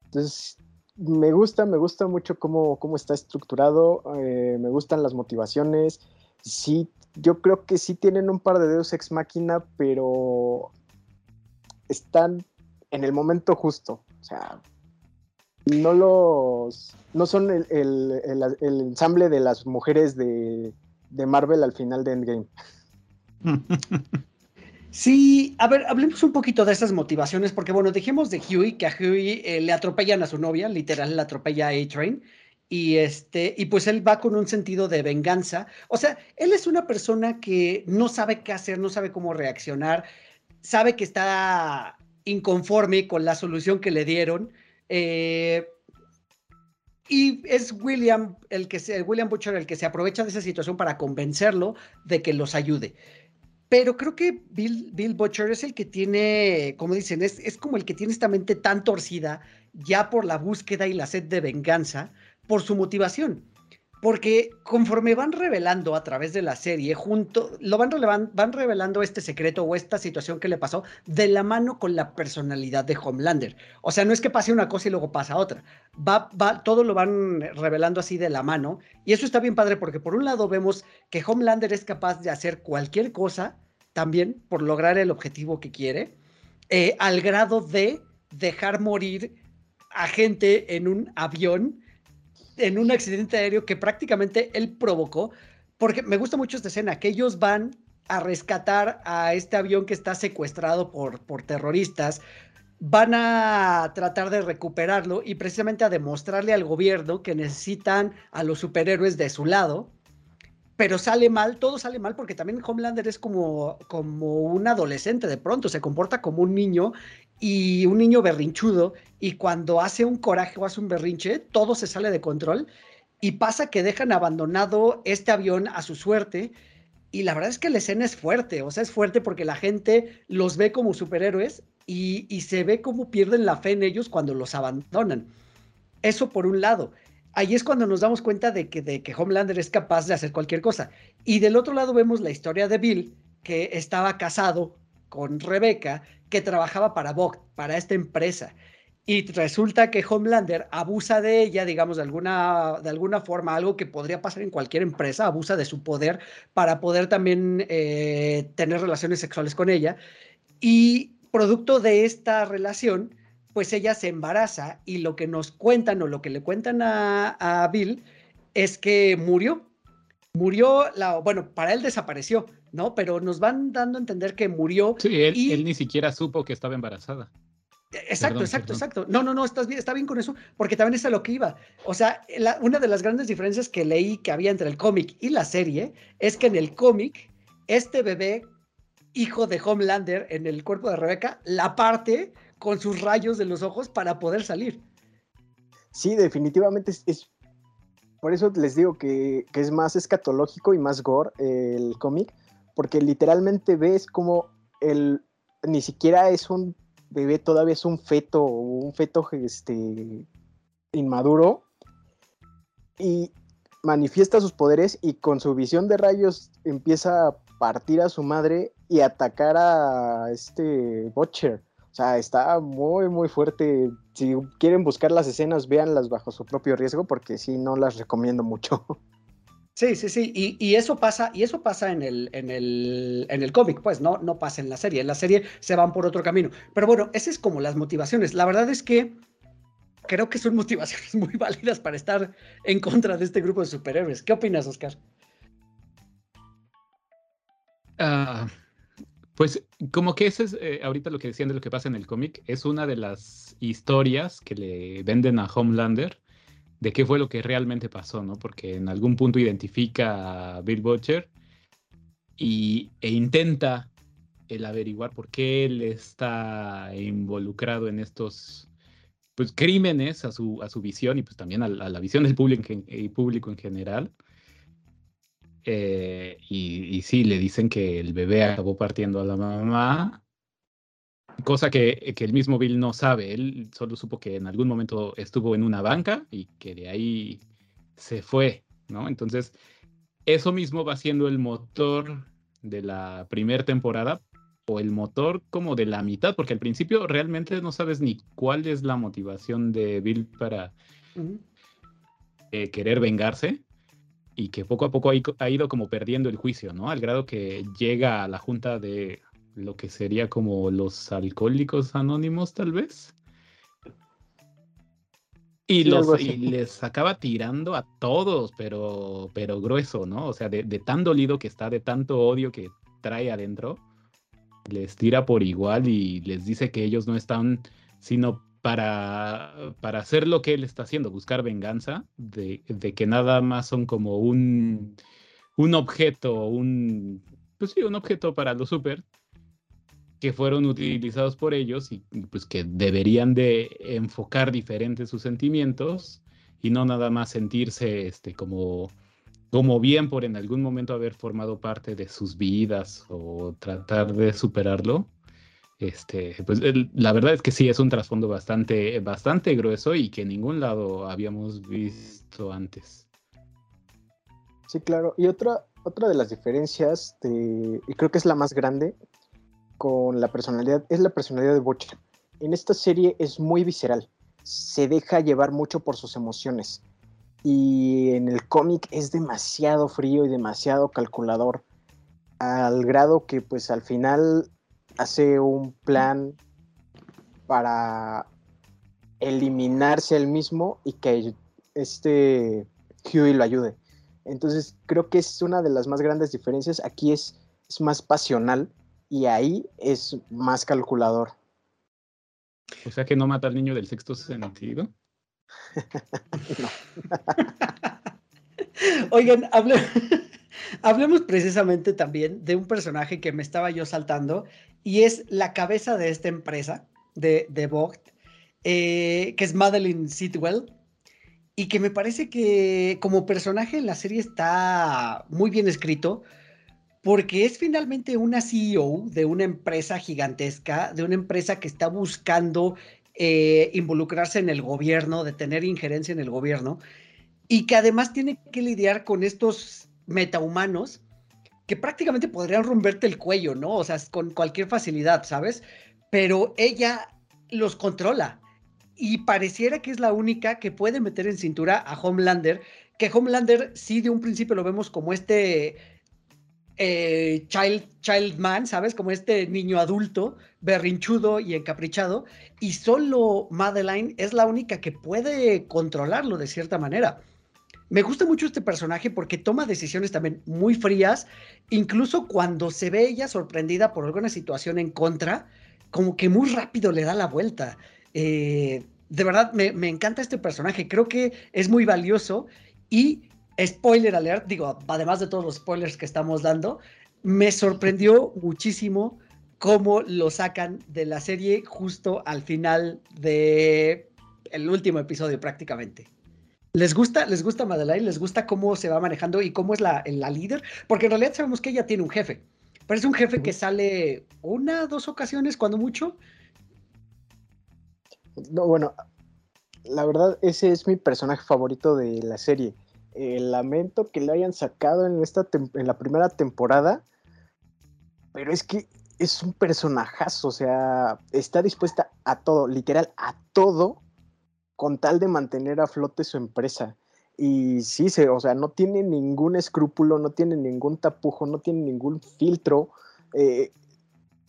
Entonces, me gusta, me gusta mucho cómo, cómo está estructurado, me gustan las motivaciones. Sí, yo creo que sí tienen un par de dedos ex máquina, pero están en el momento justo. O sea, no los. No son el, el, ensamble de las mujeres de, de, Marvel al final de Endgame. Sí, a ver, hablemos un poquito de esas motivaciones, porque bueno, dijimos de Huey, que a Huey eh, le atropellan a su novia, literal le atropella a A-Train, y este, y pues él va con un sentido de venganza. O sea, él es una persona que no sabe qué hacer, no sabe cómo reaccionar, sabe que está inconforme con la solución que le dieron. Eh, y es William, el que se, William Butcher el que se aprovecha de esa situación para convencerlo de que los ayude. Pero creo que Bill, Bill Butcher es el que tiene, como dicen, es, es como el que tiene esta mente tan torcida ya por la búsqueda y la sed de venganza, por su motivación porque conforme van revelando a través de la serie, junto, lo van, van revelando este secreto o esta situación que le pasó de la mano con la personalidad de Homelander. O sea, no es que pase una cosa y luego pasa otra. Todo lo van revelando así de la mano. Y eso está bien padre porque por un lado vemos que Homelander es capaz de hacer cualquier cosa también por lograr el objetivo que quiere, eh, al grado de dejar morir a gente en un avión en un accidente aéreo que prácticamente él provocó, porque me gusta mucho esta escena, que ellos van a rescatar a este avión que está secuestrado por, por terroristas, van a tratar de recuperarlo y precisamente a demostrarle al gobierno que necesitan a los superhéroes de su lado, pero sale mal, todo sale mal porque también Homelander es como, como un adolescente de pronto, se comporta como un niño y un niño berrinchudo y cuando hace un coraje o hace un berrinche, todo se sale de control y pasa que dejan abandonado este avión a su suerte y la verdad es que la escena es fuerte, o sea, es fuerte porque la gente los ve como superhéroes y, y se ve como pierden la fe en ellos cuando los abandonan. Eso por un lado. Ahí es cuando nos damos cuenta de que, de que Homelander es capaz de hacer cualquier cosa. Y del otro lado vemos la historia de Bill, que estaba casado con Rebeca, que trabajaba para Vogt, para esta empresa. Y resulta que Homelander abusa de ella, digamos, de alguna, de alguna forma, algo que podría pasar en cualquier empresa, abusa de su poder para poder también eh, tener relaciones sexuales con ella. Y producto de esta relación, pues ella se embaraza y lo que nos cuentan o lo que le cuentan a, a Bill es que murió. Murió, la, bueno, para él desapareció, ¿no? Pero nos van dando a entender que murió. Sí, él, ni siquiera supo que estaba embarazada. Exacto, exacto, exacto. No, no, no, estás bien, está bien con eso, porque también es a lo que iba. O sea, una de las grandes diferencias que leí que había entre el cómic y la serie es que en el cómic, este bebé, hijo de Homelander en el cuerpo de Rebeca, la parte con sus rayos de los ojos para poder salir. Sí, definitivamente es por eso les digo que, es más escatológico y más gore el cómic, porque literalmente ves como el ni siquiera es un bebé, todavía es un feto, un feto este, inmaduro, y manifiesta sus poderes y con su visión de rayos empieza a partir a su madre y atacar a este Butcher. O sea, está muy, muy fuerte. Si quieren buscar las escenas, véanlas bajo su propio riesgo, porque sí, no las recomiendo mucho. Sí, sí, sí, y, eso pasa, y eso pasa en el, en el, en el cómic, pues no, no pasa en la serie. En la serie se van por otro camino. Pero bueno, esas es como las motivaciones. La verdad es que creo que son motivaciones muy válidas para estar en contra de este grupo de superhéroes. ¿Qué opinas, Oscar? Ah, pues como que ese es eh, ahorita lo que decían de lo que pasa en el cómic, es una de las historias que le venden a Homelander de qué fue lo que realmente pasó, ¿no? Porque en algún punto identifica a Bill Butcher y, e intenta el averiguar por qué él está involucrado en estos pues, crímenes a su, a su visión y pues también a, la visión del público en, público en general. Eh, y, y, sí, le dicen que el bebé acabó partiendo a la mamá cosa que, que, el mismo Bill no sabe. Él solo supo que en algún momento estuvo en una banca y que de ahí se fue, ¿no? Entonces, eso mismo va siendo el motor de la primera temporada o el motor como de la mitad, porque al principio realmente no sabes ni cuál es la motivación de Bill para eh, querer vengarse y que poco a poco ha, ido como perdiendo el juicio, ¿no? Al grado que llega a la junta de lo que sería como los alcohólicos anónimos, tal vez. Y, los, y les acaba tirando a todos, pero, pero grueso, ¿no? O sea, de, de, tan dolido que está, de tanto odio que trae adentro, les tira por igual y les dice que ellos no están sino para, para hacer lo que él está haciendo, buscar venganza, de, de que nada más son como un, un objeto, un, pues sí, un objeto para los super, que fueron utilizados por ellos y pues que deberían de enfocar diferentes sus sentimientos y no nada más sentirse este como como bien por en algún momento haber formado parte de sus vidas o tratar de superarlo. Este, pues la verdad es que sí es un trasfondo bastante bastante grueso y que en ningún lado habíamos visto antes. Sí, claro. Y otra otra de las diferencias y creo que es la más grande, con la personalidad es la personalidad de Butcher. En esta serie es muy visceral, se deja llevar mucho por sus emociones y en el cómic es demasiado frío y demasiado calculador al grado que pues al final hace un plan para eliminarse él mismo y que este Huey lo ayude. Entonces creo que es una de las más grandes diferencias. Aquí es, es más pasional y ahí es más calculador. O sea que no mata al niño del sexto sentido. Oigan, hablemos precisamente también de un personaje que me estaba yo saltando y es la cabeza de esta empresa de, de Vogt, eh, que es Madeline Sitwell y que me parece que como personaje en la serie está muy bien escrito porque es finalmente una CEO de una empresa gigantesca, de una empresa que está buscando eh, involucrarse en el gobierno, de tener injerencia en el gobierno, y que además tiene que lidiar con estos metahumanos que prácticamente podrían romperte el cuello, ¿no? O sea, con cualquier facilidad, ¿sabes? Pero ella los controla y pareciera que es la única que puede meter en cintura a Homelander, que Homelander sí de un principio lo vemos como este eh, child, child man, ¿sabes? Como este niño adulto, berrinchudo y encaprichado, y solo Madeline es la única que puede controlarlo de cierta manera. Me gusta mucho este personaje porque toma decisiones también muy frías, incluso cuando se ve ella sorprendida por alguna situación en contra, como que muy rápido le da la vuelta. Eh, de verdad, me, me encanta este personaje, creo que es muy valioso y spoiler alert, digo, además de todos los spoilers que estamos dando, me sorprendió muchísimo cómo lo sacan de la serie justo al final de el último episodio prácticamente. ¿Les gusta, les gusta Madeline? ¿Les gusta cómo se va manejando y cómo es la, la líder? Porque en realidad sabemos que ella tiene un jefe, pero es un jefe que sale una, dos ocasiones, cuando mucho. No, bueno, la verdad, ese es mi personaje favorito de la serie el lamento que le hayan sacado en, esta en la primera temporada, pero es que es un personajazo, o sea, está dispuesta a todo, literal, a todo, con tal de mantener a flote su empresa. Y sí, se, o sea, no tiene ningún escrúpulo, no tiene ningún tapujo, no tiene ningún filtro. Eh,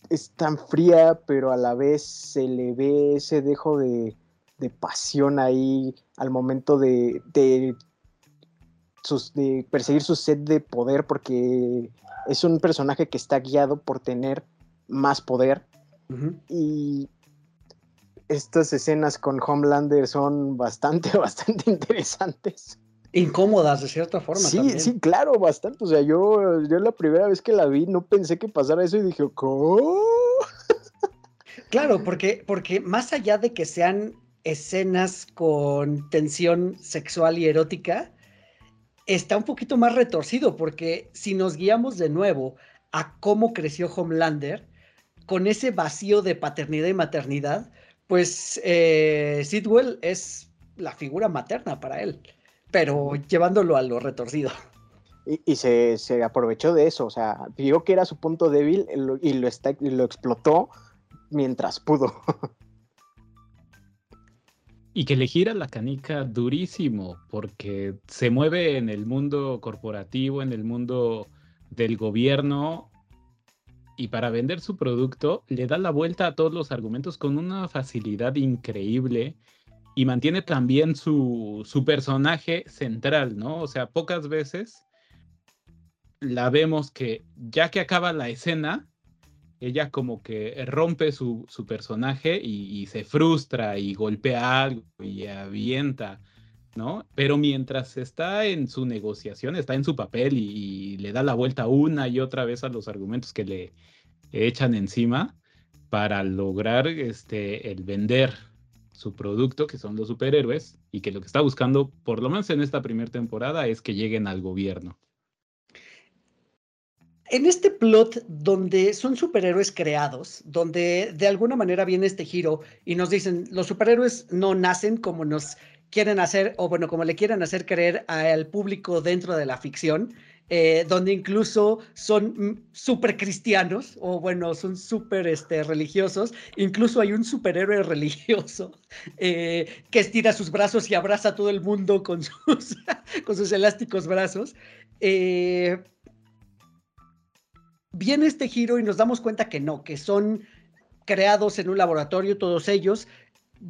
es tan fría, pero a la vez se le ve ese dejo de, pasión ahí al momento de, de de perseguir su sed de poder porque es un personaje que está guiado por tener más poder. Y estas escenas con Homelander son bastante, bastante interesantes. Incómodas, de cierta forma. Sí, sí, claro, bastante. O sea, yo, yo la primera vez que la vi no pensé que pasara eso y dije, ¿cómo? Claro, porque, porque más allá de que sean escenas con tensión sexual y erótica, está un poquito más retorcido, porque si nos guiamos de nuevo a cómo creció Homelander, con ese vacío de paternidad y maternidad, pues eh, Sidwell es la figura materna para él, pero llevándolo a lo retorcido. Y, se, aprovechó de eso, o sea, vio que era su punto débil y lo, está, y lo explotó mientras pudo. Y que le gira la canica durísimo, porque se mueve en el mundo corporativo, en el mundo del gobierno, y para vender su producto le da la vuelta a todos los argumentos con una facilidad increíble y mantiene también su, su personaje central, ¿no? O sea, pocas veces la vemos que ya que acaba la escena, ella como que rompe su, personaje y, se frustra y golpea algo y avienta, ¿no? Pero mientras está en su negociación, está en su papel y, le da la vuelta una y otra vez a los argumentos que le echan encima para lograr este, el vender su producto, que son los superhéroes, y que lo que está buscando, por lo menos en esta primera temporada, es que lleguen al gobierno en este plot donde son superhéroes creados, donde de alguna manera viene este giro y nos dicen, los superhéroes no nacen como nos quieren hacer, o bueno, como le quieren hacer creer al público dentro de la ficción, eh, donde incluso son mm, súper cristianos, o bueno, son súper este, religiosos, incluso hay un superhéroe religioso eh, que estira sus brazos y abraza a todo el mundo con sus, con sus elásticos brazos. Eh, viene este giro y nos damos cuenta que no, que son creados en un laboratorio todos ellos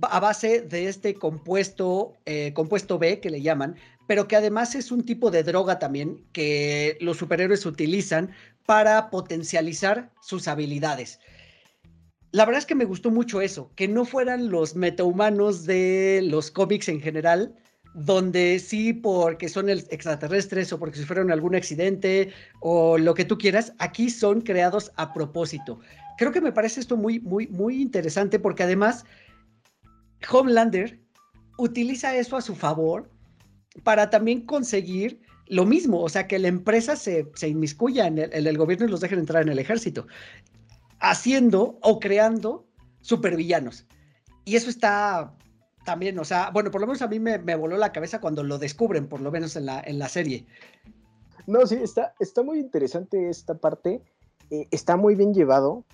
a base de este compuesto, eh, compuesto B que le llaman, pero que además es un tipo de droga también que los superhéroes utilizan para potencializar sus habilidades. La verdad es que me gustó mucho eso, que no fueran los metahumanos de los cómics en general, donde sí porque son extraterrestres o porque sufrieron algún accidente o lo que tú quieras, aquí son creados a propósito. Creo que me parece esto muy, muy, muy interesante porque además Homelander utiliza eso a su favor para también conseguir lo mismo, o sea, que la empresa se, inmiscuya en el, gobierno y los dejen entrar en el ejército, haciendo o creando supervillanos. Y eso está también, o sea, bueno, por lo menos a mí me, voló la cabeza cuando lo descubren, por lo menos en la, en la serie. No, sí, está, está muy interesante esta parte. Eh, está muy bien llevado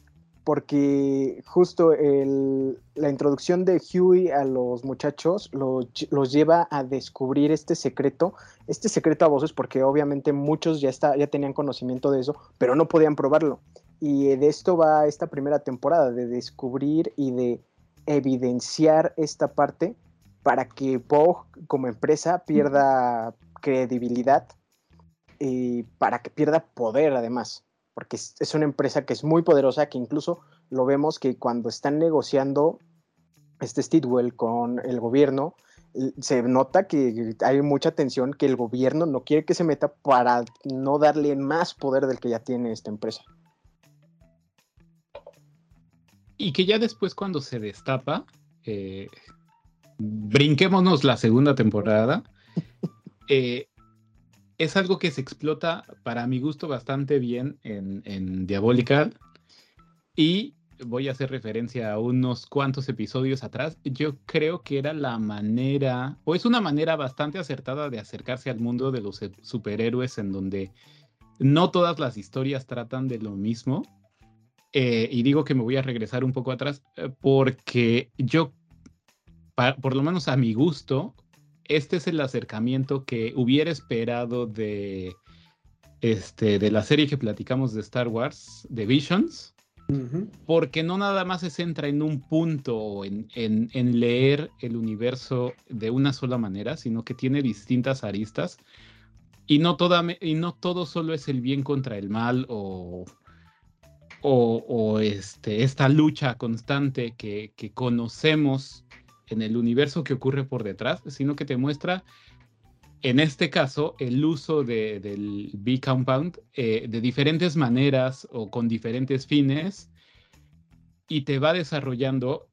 porque justo la introducción de Huey a los muchachos los lleva a descubrir este secreto, este secreto a voces, porque obviamente muchos ya, ya tenían conocimiento de eso, pero no podían probarlo. Y de esto va esta primera temporada, de descubrir y de evidenciar esta parte para que Vogue como empresa pierda credibilidad y para que pierda poder además, porque es, una empresa que es muy poderosa, que incluso lo vemos que cuando están negociando este Stidwell con el gobierno, se nota que hay mucha tensión que el gobierno no quiere que se meta para no darle más poder del que ya tiene esta empresa. Y que ya después cuando se destapa, eh, brinquémonos la segunda temporada, eh, es algo que se explota para mi gusto bastante bien en, Diabolical. Y voy a hacer referencia a unos cuantos episodios atrás. Yo creo que era la manera, o es una manera bastante acertada de acercarse al mundo de los superhéroes en donde no todas las historias tratan de lo mismo eh, y digo que me voy a regresar un poco atrás eh, porque yo, por lo menos a mi gusto, este es el acercamiento que hubiera esperado de, este, de la serie que platicamos de Star Wars, de Visions, porque no nada más se centra en un punto, en, en, en, leer el universo de una sola manera, sino que tiene distintas aristas. Y no, toda, y no todo solo es el bien contra el mal o, o, este, esta lucha constante que, conocemos en el universo que ocurre por detrás, sino que te muestra, en este caso, el uso del B-Compound eh, de diferentes maneras o con diferentes fines y te va desarrollando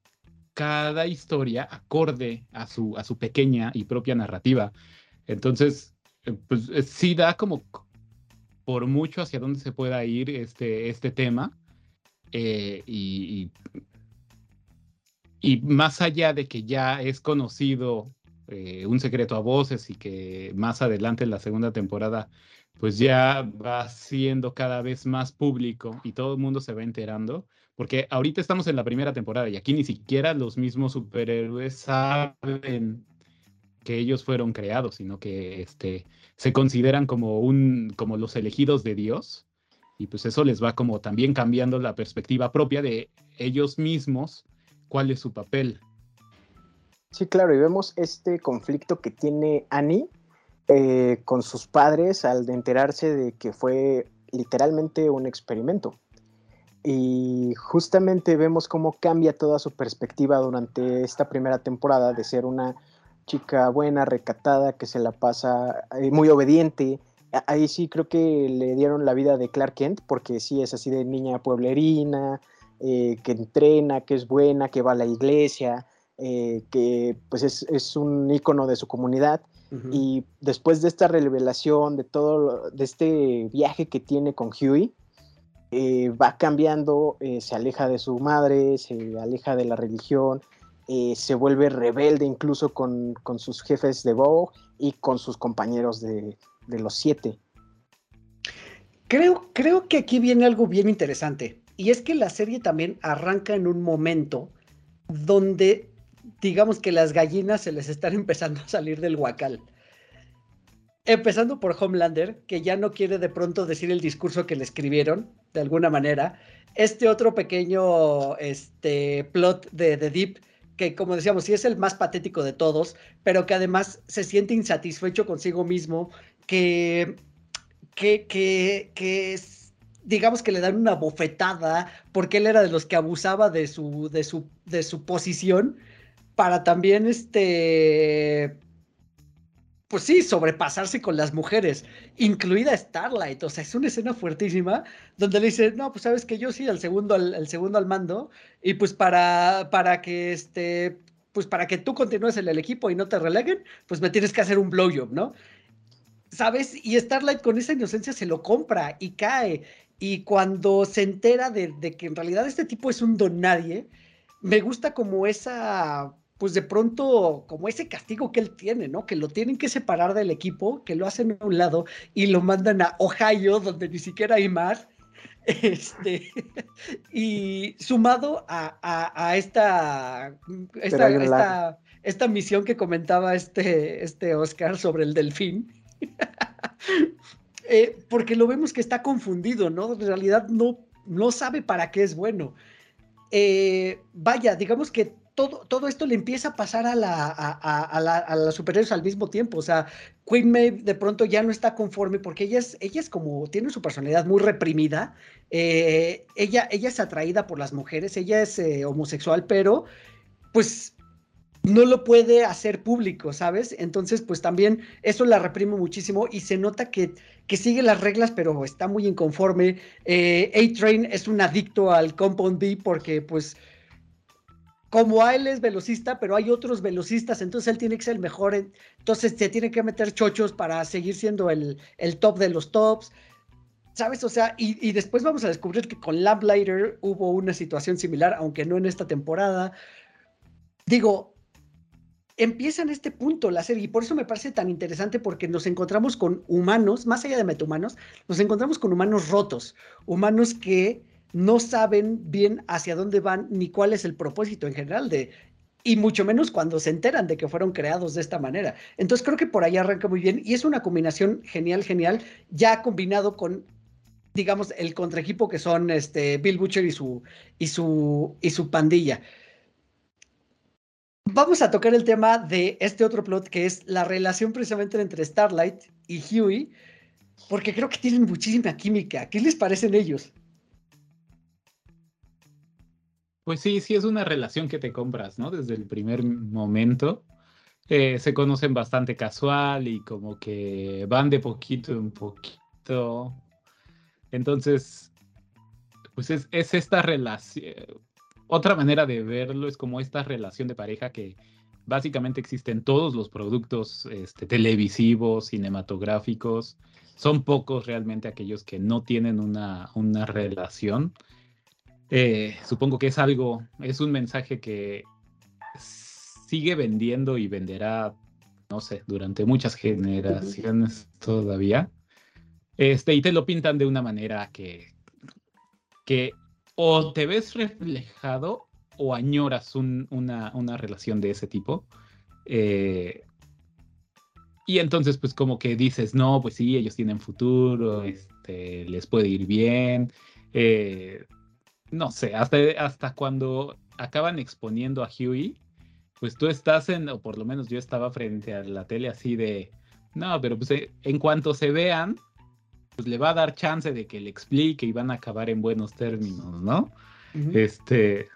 cada historia acorde a su, a su pequeña y propia narrativa. Entonces, eh, pues eh, sí da como por mucho hacia dónde se pueda ir este, este tema. y, más allá de que ya es conocido eh, un secreto a voces y que más adelante en la segunda temporada pues ya va siendo cada vez más público y todo el mundo se va enterando, porque ahorita estamos en la primera temporada y aquí ni siquiera los mismos superhéroes saben que ellos fueron creados, sino que este, se consideran como, un, como los elegidos de Dios. Y pues eso les va como también cambiando la perspectiva propia de ellos mismos, cuál es su papel. Sí, claro, y vemos este conflicto que tiene Annie eh, con sus padres al enterarse de que fue literalmente un experimento. Y justamente vemos cómo cambia toda su perspectiva durante esta primera temporada de ser una chica buena, recatada, que se la pasa eh, muy obediente. Ahí sí creo que le dieron la vida de Clark Kent, porque sí es así de niña pueblerina, eh, que entrena, que es buena, que va a la iglesia, que pues es, es, un ícono de su comunidad. Y después de esta revelación, de todo, de este viaje que tiene con Huey, eh, va cambiando, eh, se aleja de su madre, se aleja de la religión, eh, se vuelve rebelde incluso con, sus jefes de Vogue y con sus compañeros de, los siete. Creo, creo que aquí viene algo bien interesante. Y es que la serie también arranca en un momento donde digamos que las gallinas se les están empezando a salir del huacal. Empezando por Homelander, que ya no quiere de pronto decir el discurso que le escribieron, de alguna manera. Este otro pequeño este, plot de The Deep, que como decíamos, sí es el más patético de todos, pero que además se siente insatisfecho consigo mismo, que, que, que, que digamos que le dan una bofetada, porque él era de los que abusaba de su, de su, de su posición para también, este, pues sí, sobrepasarse con las mujeres, incluida Starlight. O sea, es una escena fuertísima donde le dice, no, pues sabes que yo sí, el segundo al, el segundo al mando, y pues para, para que este, pues para que tú continúes en el equipo y no te releguen, pues me tienes que hacer un blowjob, ¿no? ¿Sabes? Y Starlight con esa inocencia se lo compra y cae. Y cuando se entera de, de que en realidad este tipo es un don nadie, me gusta como esa pues de pronto, como ese castigo que él tiene, ¿no? Que lo tienen que separar del equipo, que lo hacen a un lado y lo mandan a Ohio, donde ni siquiera hay mar. Este, y sumado a, esta, esta, esta, misión que comentaba este, este Oscar sobre el delfín, eh, porque lo vemos que está confundido, ¿no? En realidad no, no sabe para qué es bueno. Eh, vaya, digamos que todo, todo esto le empieza a pasar a la, a, la, a superhéroes al mismo tiempo. O sea, Queen Maeve de pronto ya no está conforme porque ella es, ella es como, tiene su personalidad muy reprimida. Eh, ella, ella es atraída por las mujeres, ella es eh, homosexual, pero pues no lo puede hacer público, ¿sabes? Entonces, pues también eso la reprime muchísimo y se nota que, que sigue las reglas, pero está muy inconforme. Eh, A-Train es un adicto al Compound B porque, pues, como a él es velocista, pero hay otros velocistas, entonces él tiene que ser el mejor, entonces se tiene que meter chochos para seguir siendo el, top de los tops, ¿sabes? O sea, y, después vamos a descubrir que con Lamplighter hubo una situación similar, aunque no en esta temporada. Digo, empieza en este punto la serie y por eso me parece tan interesante porque nos encontramos con humanos, más allá de metahumanos, nos encontramos con humanos rotos, humanos que no saben bien hacia dónde van ni cuál es el propósito en general de y mucho menos cuando se enteran de que fueron creados de esta manera. Entonces creo que por ahí arranca muy bien y es una combinación genial, genial, ya combinado con, digamos, el contraequipo que son este, Bill Butcher y su, y su, y su pandilla. Vamos a tocar el tema de este otro plot que es la relación precisamente entre Starlight y Huey, porque creo que tienen muchísima química. ¿Qué les parecen ellos? Pues sí, sí es una relación que te compras, ¿no? Desde el primer momento. Eh, se conocen bastante casual y como que van de poquito en poquito. Entonces, pues es, esta relación. Otra manera de verlo es como esta relación de pareja que básicamente existe en todos los productos este, televisivos, cinematográficos. Son pocos realmente aquellos que no tienen una, una relación Eh, supongo que es algo, es un mensaje que sigue vendiendo y venderá, no sé, durante muchas generaciones todavía. Este, y te lo pintan de una manera que, que o te ves reflejado o añoras una, una, relación de ese tipo. Eh, y entonces, pues como que dices, no, pues sí, ellos tienen futuro, este, les puede ir bien. Eh, no sé, hasta, hasta cuando acaban exponiendo a Huey, pues tú estás en, o por lo menos yo estaba frente a la tele así de, no, pero pues eh, en cuanto se vean, pues le va a dar chance de que le explique y van a acabar en buenos términos, ¿no? Este,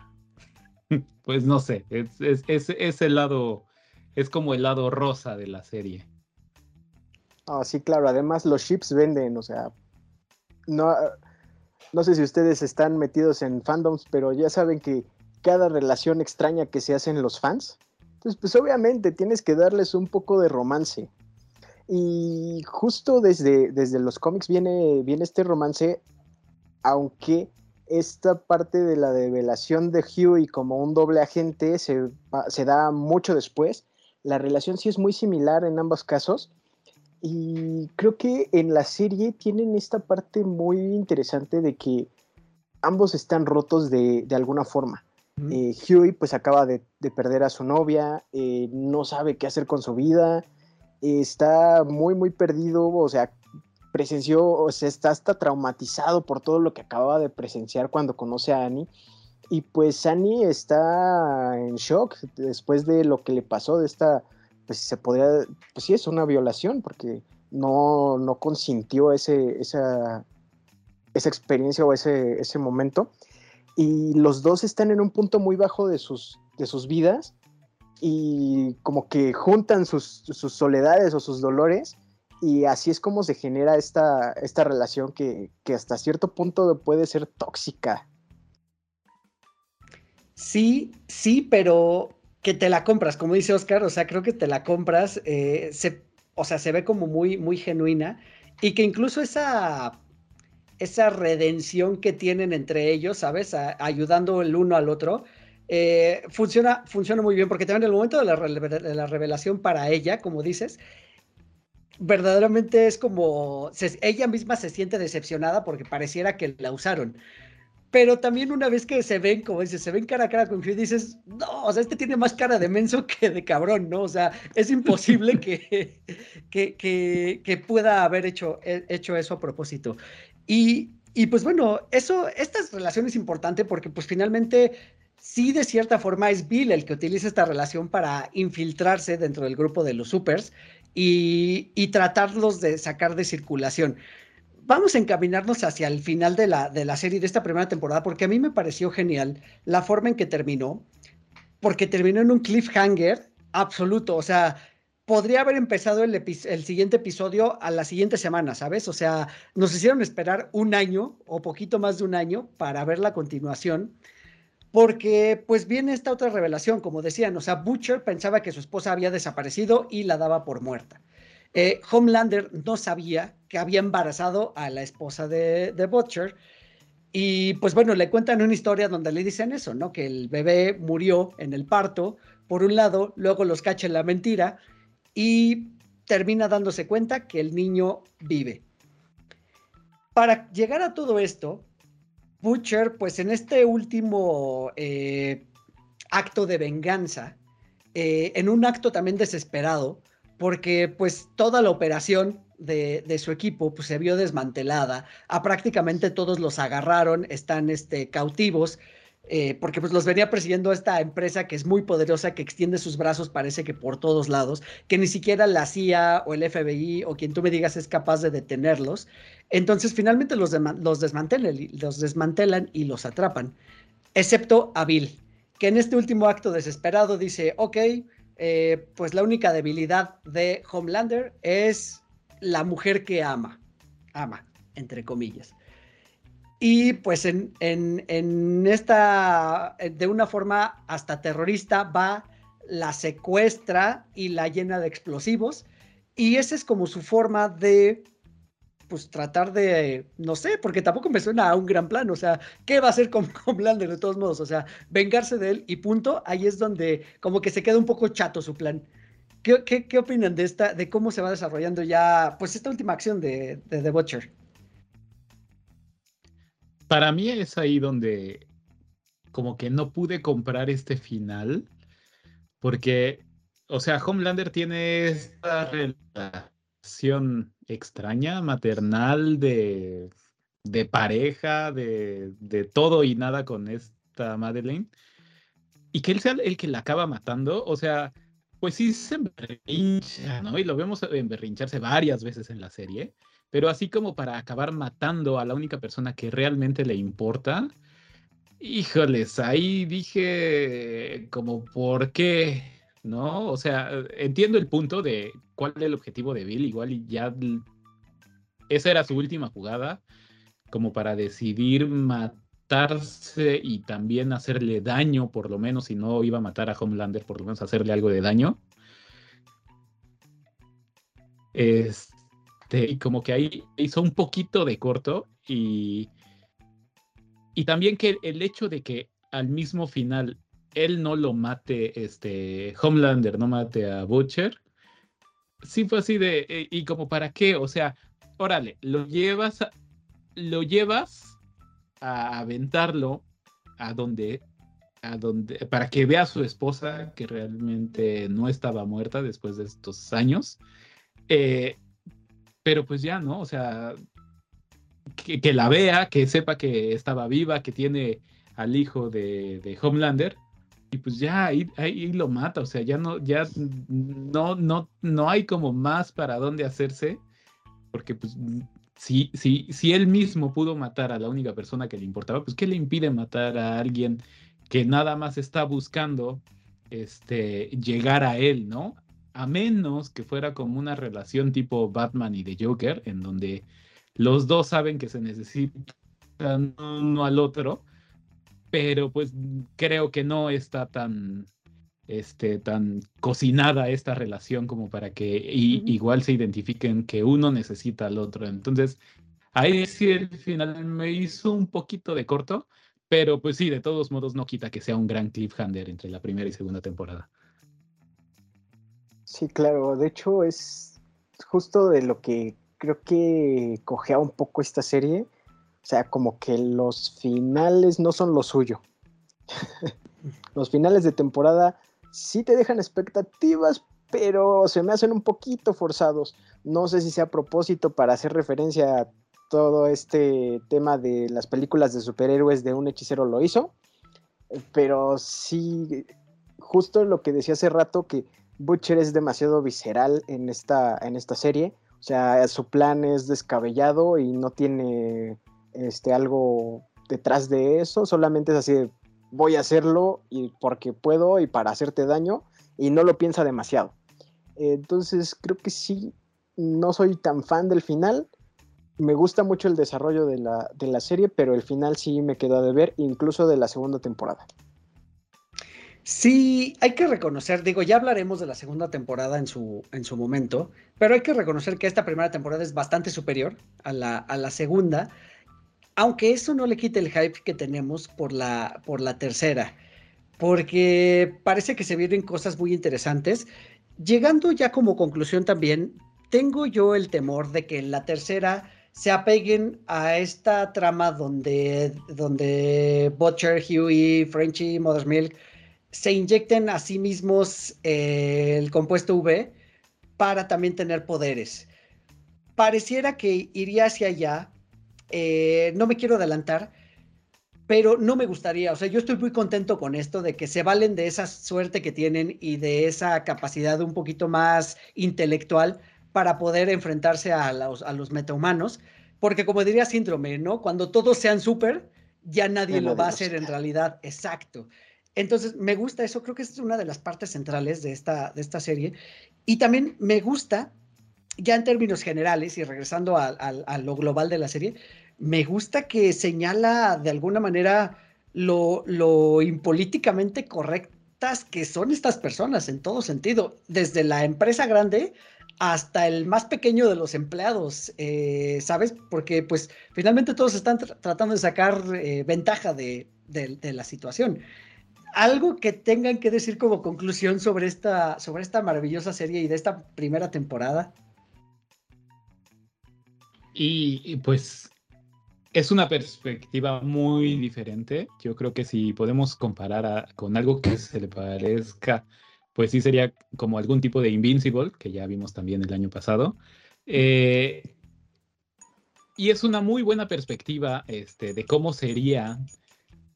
pues no sé, es, es, el lado, es como el lado rosa de la serie. Ah, sí, claro, además los chips venden, o sea, no, no sé si ustedes están metidos en fandoms, pero ya saben que cada relación extraña que se hacen los fans, entonces pues obviamente tienes que darles un poco de romance. Y justo desde, desde los cómics viene, viene este romance, aunque esta parte de la develación de Huey como un doble agente se, se, da mucho después. La relación sí es muy similar en ambos casos. Y creo que en la serie tienen esta parte muy interesante de que ambos están rotos de, de alguna forma. Eh, Huey pues acaba de, de, perder a su novia, eh, no sabe qué hacer con su vida, está muy, muy perdido, o sea, presenció, o sea, está hasta traumatizado por todo lo que acababa de presenciar cuando conoce a Annie. Y pues Annie está en shock después de lo que le pasó, de esta, pues se podría, pues sí, es una violación, porque no, no consintió ese, esa, esa experiencia o ese, ese momento. Y los dos están en un punto muy bajo de sus, de sus vidas y como que juntan sus, soledades o sus dolores y así es como se genera esta, esta relación que, hasta cierto punto puede ser tóxica. Sí, sí, pero que te la compras, como dice Oscar, o sea, creo que te la compras, eh, se, o sea, se ve como muy, muy genuina y que incluso esa, esa redención que tienen entre ellos, ¿sabes? ayudando el uno al otro, eh, funciona, funciona muy bien porque también en el momento de la, revelación para ella, como dices, verdaderamente es como ella misma se siente decepcionada porque pareciera que la usaron. Pero también una vez que se ven, como dices, se ven cara a cara con Hugh, dices, no, o sea, este tiene más cara de menso que de cabrón, ¿no? O sea, es imposible que, que, que, pueda haber hecho, hecho eso a propósito. Y, y pues bueno, eso, esta relación es importante porque pues finalmente sí de cierta forma es Bill el que utiliza esta relación para infiltrarse dentro del grupo de los supers y, tratarlos de sacar de circulación. Vamos a encaminarnos hacia el final de la, de la serie de esta primera temporada porque a mí me pareció genial la forma en que terminó, porque terminó en un cliffhanger absoluto, o sea, podría haber empezado el, el, siguiente episodio a la siguiente semana, ¿sabes? O sea, nos hicieron esperar un año o poquito más de un año para ver la continuación porque pues viene esta otra revelación, como decían, o sea, Butcher pensaba que su esposa había desaparecido y la daba por muerta. Eh, Homelander no sabía que había embarazado a la esposa de, Butcher y pues bueno, le cuentan una historia donde le dicen eso, ¿no? Que el bebé murió en el parto, por un lado, luego los cacha en la mentira y termina dándose cuenta que el niño vive. Para llegar a todo esto, Butcher, pues en este último eh, acto de venganza, eh, en un acto también desesperado, porque pues toda la operación de, su equipo pues, se vio desmantelada, a prácticamente todos los agarraron, están este, cautivos, eh, porque pues los venía persiguiendo esta empresa que es muy poderosa, que extiende sus brazos parece que por todos lados, que ni siquiera la CIA o el FBI o quien tú me digas es capaz de detenerlos. Entonces finalmente los, desmantelan, los desmantelan y los atrapan, excepto a Bill, que en este último acto desesperado dice, ok, eh, pues la única debilidad de Homelander es la mujer que ama, ama, entre comillas. Y pues en, en, esta, de una forma hasta terrorista, va, la secuestra y la llena de explosivos. Y esa es como su forma de pues tratar de, no sé, porque tampoco me suena a un gran plan, o sea, ¿qué va a hacer con Homelander de todos modos? O sea, vengarse de él y punto, ahí es donde como que se queda un poco chato su plan. ¿Qué, qué, opinan de esta, de cómo se va desarrollando ya, pues esta última acción de, de The Butcher? Para mí es ahí donde como que no pude comprar este final, porque, o sea, Homelander tiene esta relación extraña, maternal, de, de pareja, de, de todo y nada con esta Madeleine, y que él sea el que la acaba matando, o sea, pues sí se emberrincha, ¿no? Y lo vemos emberrincharse varias veces en la serie, pero así como para acabar matando a la única persona que realmente le importa, híjoles, ahí dije como, ¿por qué? ¿No? O sea, entiendo el punto de cuál es el objetivo de Bill, igual ya esa era su última jugada, como para decidir matarse y también hacerle daño, por lo menos, si no iba a matar a Homelander, por lo menos hacerle algo de daño. Este, y como que ahí hizo un poquito de corto y y también que el hecho de que al mismo final él no lo mate, este, Homelander no mate a Butcher, sí fue así de, eh, y como para qué, o sea, órale, lo llevas, a, lo llevas a aventarlo a donde, a donde, para que vea a su esposa que realmente no estaba muerta después de estos años, eh, pero pues ya, ¿no? O sea, que, la vea, que sepa que estaba viva, que tiene al hijo de, Homelander, y pues ya ahí, ahí, lo mata, o sea, ya no, ya no, no, no hay como más para dónde hacerse, porque pues si, si, si él mismo pudo matar a la única persona que le importaba, pues ¿qué le impide matar a alguien que nada más está buscando este, llegar a él, ¿no? A menos que fuera como una relación tipo Batman y de Joker, en donde los dos saben que se necesitan uno al otro, pero pues creo que no está tan, este, tan cocinada esta relación como para que igual se identifiquen que uno necesita al otro. Entonces, ahí sí el final me hizo un poquito de corto, pero pues sí, de todos modos no quita que sea un gran cliffhanger entre la primera y segunda temporada. Sí, claro, de hecho es justo de lo que creo que cogea un poco esta serie. O sea, como que los finales no son lo suyo. los finales de temporada sí te dejan expectativas, pero se me hacen un poquito forzados. No sé si sea a propósito para hacer referencia a todo este tema de las películas de superhéroes de un hechicero lo hizo, pero sí, justo lo que decía hace rato, que Butcher es demasiado visceral en esta, en esta serie. O sea, su plan es descabellado y no tiene este, algo detrás de eso, solamente es así de voy a hacerlo y porque puedo y para hacerte daño y no lo piensa demasiado. Entonces creo que sí, no soy tan fan del final. Me gusta mucho el desarrollo de la, de la serie, pero el final sí me quedó de ver, incluso de la segunda temporada. Sí, hay que reconocer, digo, ya hablaremos de la segunda temporada en su, en su momento, pero hay que reconocer que esta primera temporada es bastante superior a la, a la segunda, aunque eso no le quite el hype que tenemos por la, por la tercera, porque parece que se vienen cosas muy interesantes. Llegando ya como conclusión también, tengo yo el temor de que en la tercera se apeguen a esta trama donde, donde Butcher, Huey, Frenchy, Mother's Milk se inyecten a sí mismos eh, el compuesto V para también tener poderes. Pareciera que iría hacia allá. Eh, no me quiero adelantar, pero no me gustaría. O sea, yo estoy muy contento con esto de que se valen de esa suerte que tienen y de esa capacidad un poquito más intelectual para poder enfrentarse a los, a los metahumanos. Porque como diría Síndrome, ¿no? Cuando todos sean súper, ya nadie lo va a hacer en realidad. Exacto. Entonces, me gusta eso, creo que es una de las partes centrales de esta, de esta serie. Y también me gusta, ya en términos generales y regresando a, lo global de la serie, me gusta que señala de alguna manera lo, lo impolíticamente correctas que son estas personas en todo sentido, desde la empresa grande hasta el más pequeño de los empleados, eh, ¿sabes? Porque pues finalmente todos están tratando de sacar eh, ventaja de, la situación. Algo que tengan que decir como conclusión sobre esta, sobre esta maravillosa serie y de esta primera temporada. y pues es una perspectiva muy diferente. Yo creo que si podemos comparar con algo que se le parezca, pues sí sería como algún tipo de Invincible, que ya vimos también el año pasado. Eh, y es una muy buena perspectiva este, de cómo sería,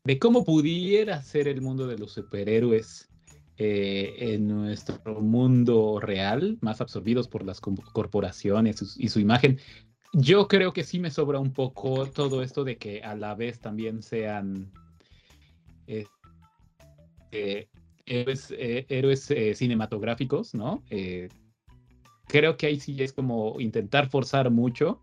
de cómo pudiera ser el mundo de los superhéroes eh, en nuestro mundo real, más absorbidos por las corporaciones y su imagen. Yo creo que sí me sobra un poco todo esto de que a la vez también sean eh, eh, héroes, eh, cinematográficos, ¿no? creo que ahí sí es como intentar forzar mucho,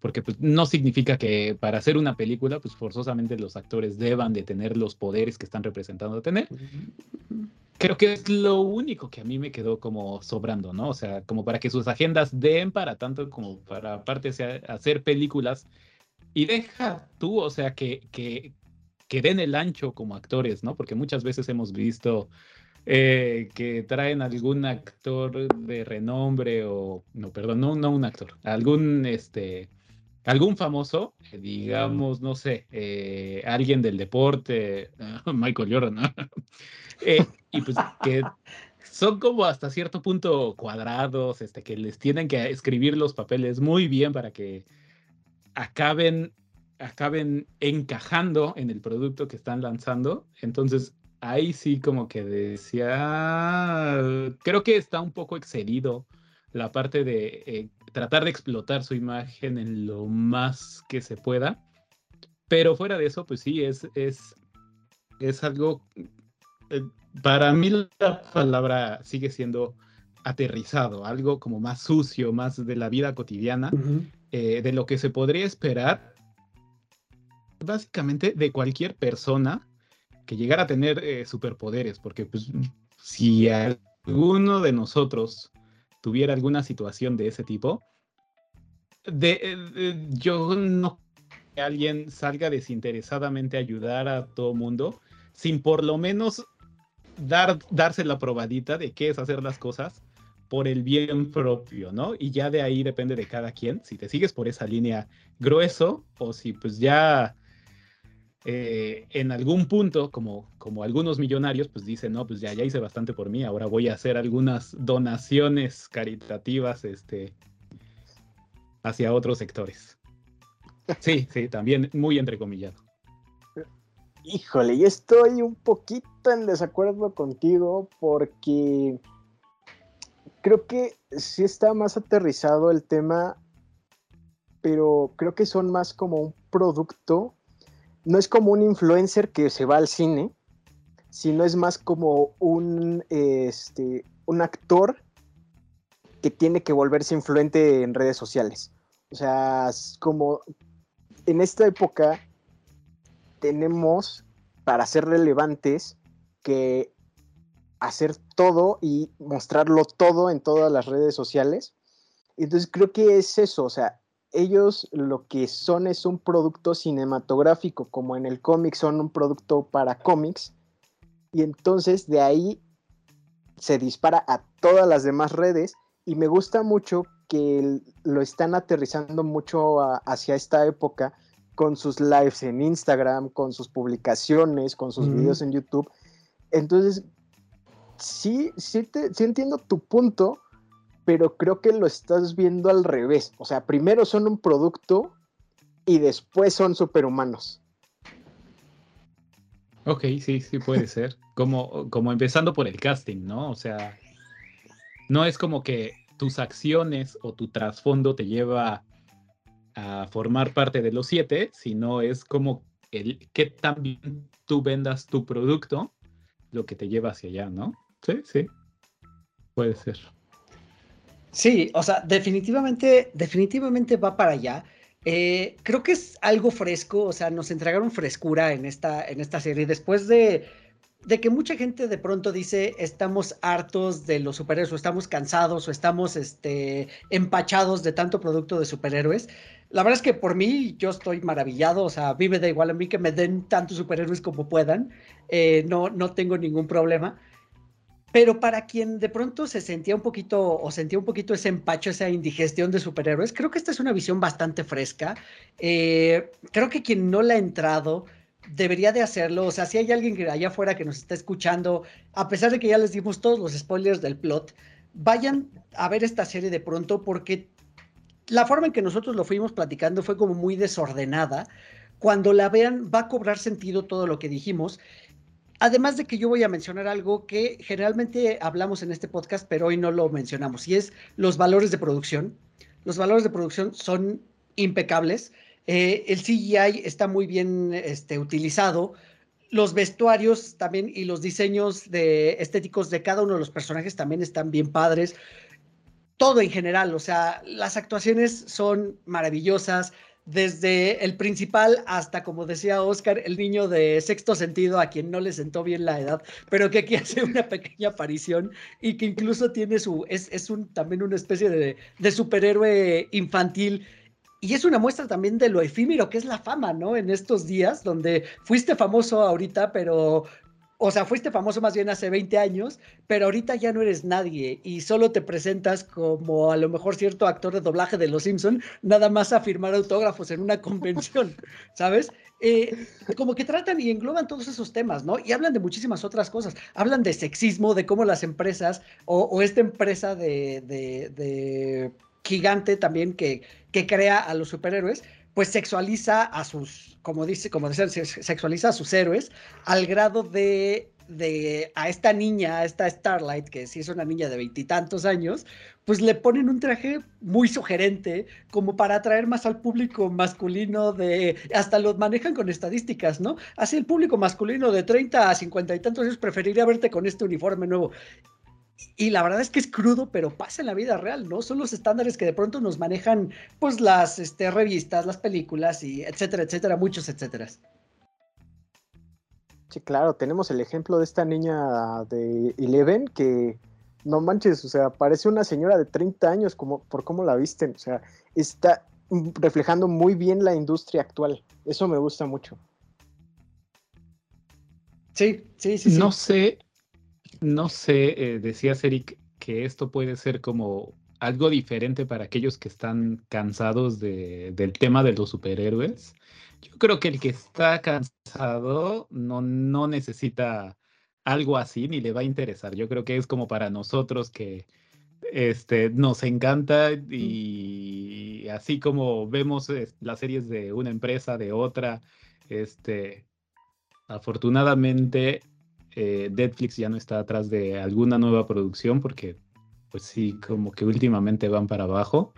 porque pues, no significa que para hacer una película, pues forzosamente los actores deban de tener los poderes que están representando tener creo que es lo único que a mí me quedó como sobrando, ¿no? O sea, como para que sus agendas den para tanto como para aparte sea, hacer películas y deja tú, o sea, que, que, que den el ancho como actores, ¿no? Porque muchas veces hemos visto eh, que traen algún actor de renombre o, no, perdón, no, no un actor, algún, este, algún famoso, digamos, no sé, eh, alguien del deporte, Michael Jordan, ¿no? Eh, y pues que son como hasta cierto punto cuadrados, este, que les tienen que escribir los papeles muy bien para que acaben, acaben encajando en el producto que están lanzando. Entonces, ahí sí como que decía, creo que está un poco excedido la parte de eh, tratar de explotar su imagen en lo más que se pueda. Pero fuera de eso, pues sí, es, es, es algo eh, para mí la palabra sigue siendo aterrizado, algo como más sucio, más de la vida cotidiana, eh, de lo que se podría esperar básicamente de cualquier persona que llegara a tener eh, superpoderes, porque pues, si alguno de nosotros tuviera alguna situación de ese tipo, de, yo no que alguien salga desinteresadamente a ayudar a todo mundo sin por lo menos dar, darse la probadita de qué es hacer las cosas por el bien propio, ¿no? Y ya de ahí depende de cada quien, si te sigues por esa línea grueso o si pues ya eh, en algún punto, como, como algunos millonarios, pues dicen, no, pues ya, ya hice bastante por mí, ahora voy a hacer algunas donaciones caritativas este, hacia otros sectores. Sí, sí, también muy entrecomillado. Híjole, yo estoy un poquito en desacuerdo contigo porque creo que sí está más aterrizado el tema, pero creo que son más como un producto. No es como un influencer que se va al cine, sino es más como un, este, un actor que tiene que volverse influente en redes sociales. O sea, como en esta época tenemos para ser relevantes que hacer todo y mostrarlo todo en todas las redes sociales. Entonces creo que es eso, o sea, ellos lo que son es un producto cinematográfico, como en el cómic son un producto para cómics, y entonces de ahí se dispara a todas las demás redes, y me gusta mucho que lo están aterrizando mucho hacia esta época, con sus lives en Instagram, con sus publicaciones, con sus videos en YouTube. Entonces, sí, sí, te, sí entiendo tu punto, pero creo que lo estás viendo al revés. O sea, primero son un producto y después son superhumanos. Ok, sí, sí puede ser. Como, como empezando por el casting, ¿no? O sea, no es como que tus acciones o tu trasfondo te lleva a formar parte de los siete, sino es como el que también tú vendas tu producto, lo que te lleva hacia allá, ¿no? Sí, sí. Puede ser. Sí, o sea, definitivamente, definitivamente va para allá. Eh, creo que es algo fresco, o sea, nos entregaron frescura en esta, en esta serie. Después de, de que mucha gente de pronto dice estamos hartos de los superhéroes o estamos cansados o estamos este, empachados de tanto producto de superhéroes. La verdad es que por mí yo estoy maravillado, o sea, a mí me da igual a mí que me den tantos superhéroes como puedan, eh, no, no tengo ningún problema. Pero para quien de pronto se sentía un poquito o sentía un poquito ese empacho, esa indigestión de superhéroes, creo que esta es una visión bastante fresca. Eh, creo que quien no la ha entrado debería de hacerlo. O sea, si hay alguien que allá afuera que nos está escuchando, a pesar de que ya les dimos todos los spoilers del plot, vayan a ver esta serie de pronto porque la forma en que nosotros lo fuimos platicando fue como muy desordenada. Cuando la vean va a cobrar sentido todo lo que dijimos. Además de que yo voy a mencionar algo que generalmente hablamos en este podcast, pero hoy no lo mencionamos, y es los valores de producción. Los valores de producción son impecables. Eh, el CGI está muy bien este, utilizado. Los vestuarios también y los diseños de, estéticos de cada uno de los personajes también están bien padres. Todo en general, o sea, las actuaciones son maravillosas desde el principal hasta, como decía Oscar, el niño de sexto sentido a quien no le sentó bien la edad, pero que aquí hace una pequeña aparición y que incluso tiene su, es, es un, también una especie de, de superhéroe infantil y es una muestra también de lo efímero que es la fama, ¿no? En estos días, donde fuiste famoso ahorita, pero o sea, fuiste famoso más bien hace 20 años, pero ahorita ya no eres nadie y solo te presentas como a lo mejor cierto actor de doblaje de Los Simpson, nada más a firmar autógrafos en una convención, ¿sabes? Eh, como que tratan y engloban todos esos temas, ¿no? Y hablan de muchísimas otras cosas. Hablan de sexismo, de cómo las empresas o, esta empresa de, gigante también que crea a los superhéroes, pues sexualiza a sus, como dice, como dicen, sexualiza a sus héroes al grado de, de a esta niña, a esta Starlight, que sí es una niña de veintitantos años, pues le ponen un traje muy sugerente como para atraer más al público masculino de, hasta los manejan con estadísticas, ¿no? Así el público masculino de 30 a 50 y tantos años preferiría verte con este uniforme nuevo. Y la verdad es que es crudo, pero pasa en la vida real, ¿no? Son los estándares que de pronto nos manejan, pues, las este, revistas, las películas, y etcétera, etcétera, muchos etcétera. Sí, claro, tenemos el ejemplo de esta niña de Eleven que, no manches, o sea, parece una señora de 30 años como, por cómo la visten, o sea, está reflejando muy bien la industria actual. Eso me gusta mucho. Sí, sí, sí. sí. No sé, no sé, eh, decías Eric que esto puede ser como algo diferente para aquellos que están cansados de, del tema de los superhéroes. Yo creo que el que está cansado no, no necesita algo así ni le va a interesar. Yo creo que es como para nosotros que este, nos encanta y así como vemos las series de una empresa, de otra, este, afortunadamente eh, Netflix ya no está atrás de alguna nueva producción porque pues sí, como que últimamente van para abajo.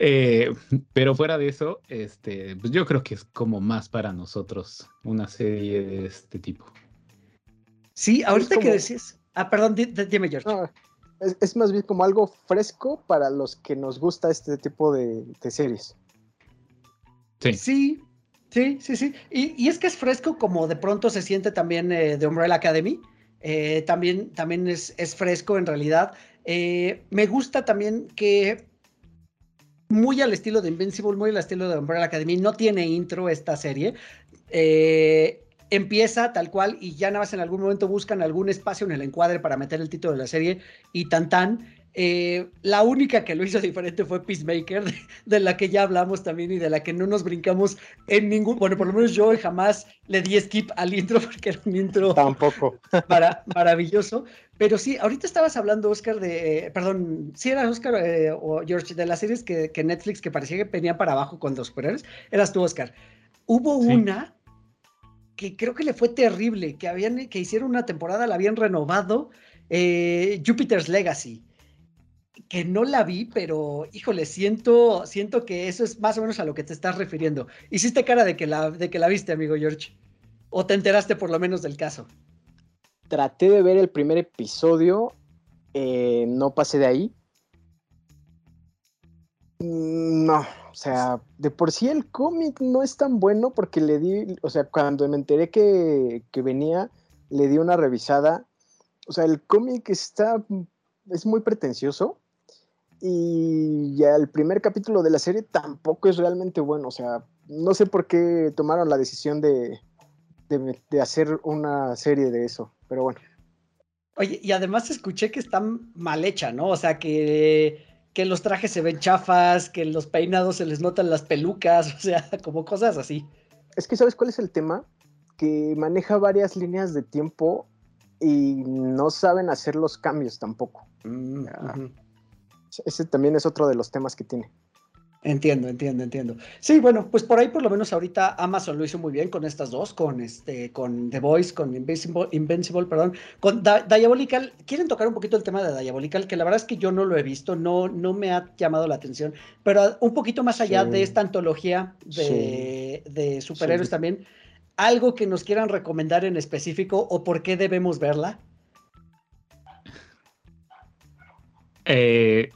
Eh, pero fuera de eso, este, pues yo creo que es como más para nosotros una serie de este tipo. Sí, ahorita que decís. Ah, perdón, dime, George. es, más bien como algo fresco para los que nos gusta este tipo de, de series. Sí. Sí, Sí, sí, sí. Y, es que es fresco como de pronto se siente también eh, de Umbrella Academy. Eh, también también es, fresco en realidad. Eh, me gusta también que muy al estilo de Invincible, muy al estilo de Umbrella Academy, no tiene intro esta serie. empieza tal cual y ya nada más en algún momento buscan algún espacio en el encuadre para meter el título de la serie y tan tan. Eh, la única que lo hizo diferente fue Peacemaker, de, la que ya hablamos también y de la que no nos brincamos en ningún. Bueno, por lo menos yo jamás le di skip al intro porque era un intro. Tampoco. Para, maravilloso. Pero sí, ahorita estabas hablando, Oscar, de. perdón, sí era Oscar eh, o George, de las series que, Netflix que parecía que venían para abajo con los superhéroes. Eras tú, Oscar. Hubo una que creo que le fue terrible, que, habían, que hicieron una temporada, la habían renovado. Eh, Jupiter's Legacy que no la vi, pero híjole, siento, siento que eso es más o menos a lo que te estás refiriendo. Hiciste cara de que la, de que la viste, amigo George. ¿O te enteraste por lo menos del caso? Traté de ver el primer episodio, eh, no pasé de ahí. Mm, no, o sea, de por sí el cómic no es tan bueno porque le di, o sea, cuando me enteré que, que venía, le di una revisada. O sea, el cómic está, es muy pretencioso y ya el primer capítulo de la serie tampoco es realmente bueno. O sea, no sé por qué tomaron la decisión de, de, de hacer una serie de eso, pero bueno. Oye, y además escuché que está mal hecha, ¿no? O sea, que, que los trajes se ven chafas, que los peinados se les notan las pelucas, o sea, como cosas así. Es que, ¿sabes cuál es el tema? Que maneja varias líneas de tiempo y no saben hacer los cambios tampoco. Mm. Ese también es otro de los temas que tiene. Entiendo, entiendo, entiendo. Sí, bueno, pues por ahí por lo menos ahorita Amazon lo hizo muy bien con estas dos, con este, con The Voice, con Invincible, Invincible, perdón, con Di- Diabolical. Quieren tocar un poquito el tema de Diabolical, que la verdad es que yo no lo he visto, no, no me ha llamado la atención, pero un poquito más allá Sí. de esta antología de, de superhéroes también, algo que nos quieran recomendar en específico o por qué debemos verla. Eh,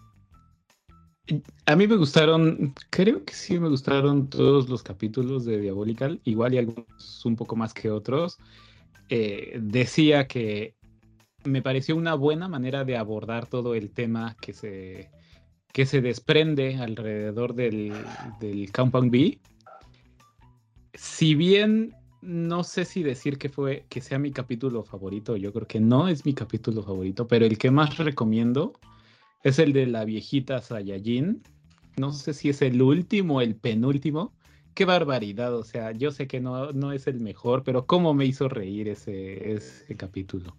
a mí me gustaron, creo que sí me gustaron todos los capítulos de Diabolical, igual y algunos un poco más que otros. Eh, decía que me pareció una buena manera de abordar todo el tema que se, que se desprende alrededor del, del Compound B. Si bien no sé si decir que fue que sea mi capítulo favorito, yo creo que no es mi capítulo favorito, pero el que más recomiendo es el de la viejita Saiyajin. No sé si es el último el penúltimo. Qué barbaridad, o sea, yo sé que no, no es el mejor, pero cómo me hizo reír ese, ese capítulo.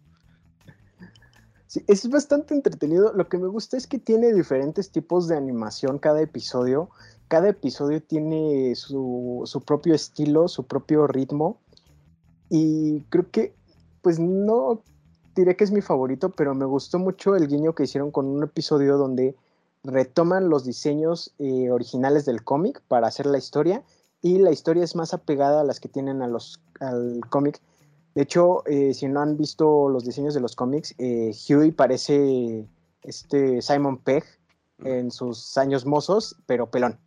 Sí, es bastante entretenido. Lo que me gusta es que tiene diferentes tipos de animación cada episodio. Cada episodio tiene su, su propio estilo, su propio ritmo. Y creo que, pues no diré que es mi favorito, pero me gustó mucho el guiño que hicieron con un episodio donde retoman los diseños eh, originales del cómic para hacer la historia. Y la historia es más apegada a las que tienen a los, al cómic. De hecho, eh, si no han visto los diseños de los cómics, eh, Huey parece este Simon Pegg en sus años mozos, pero pelón.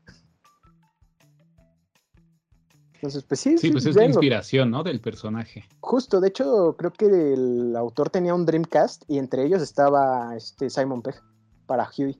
Entonces, pues sí, Sí, pues es la inspiración, ¿no? Del personaje. Justo, de hecho, creo que el autor tenía un Dreamcast y entre ellos estaba este Simon Pegg para Huey.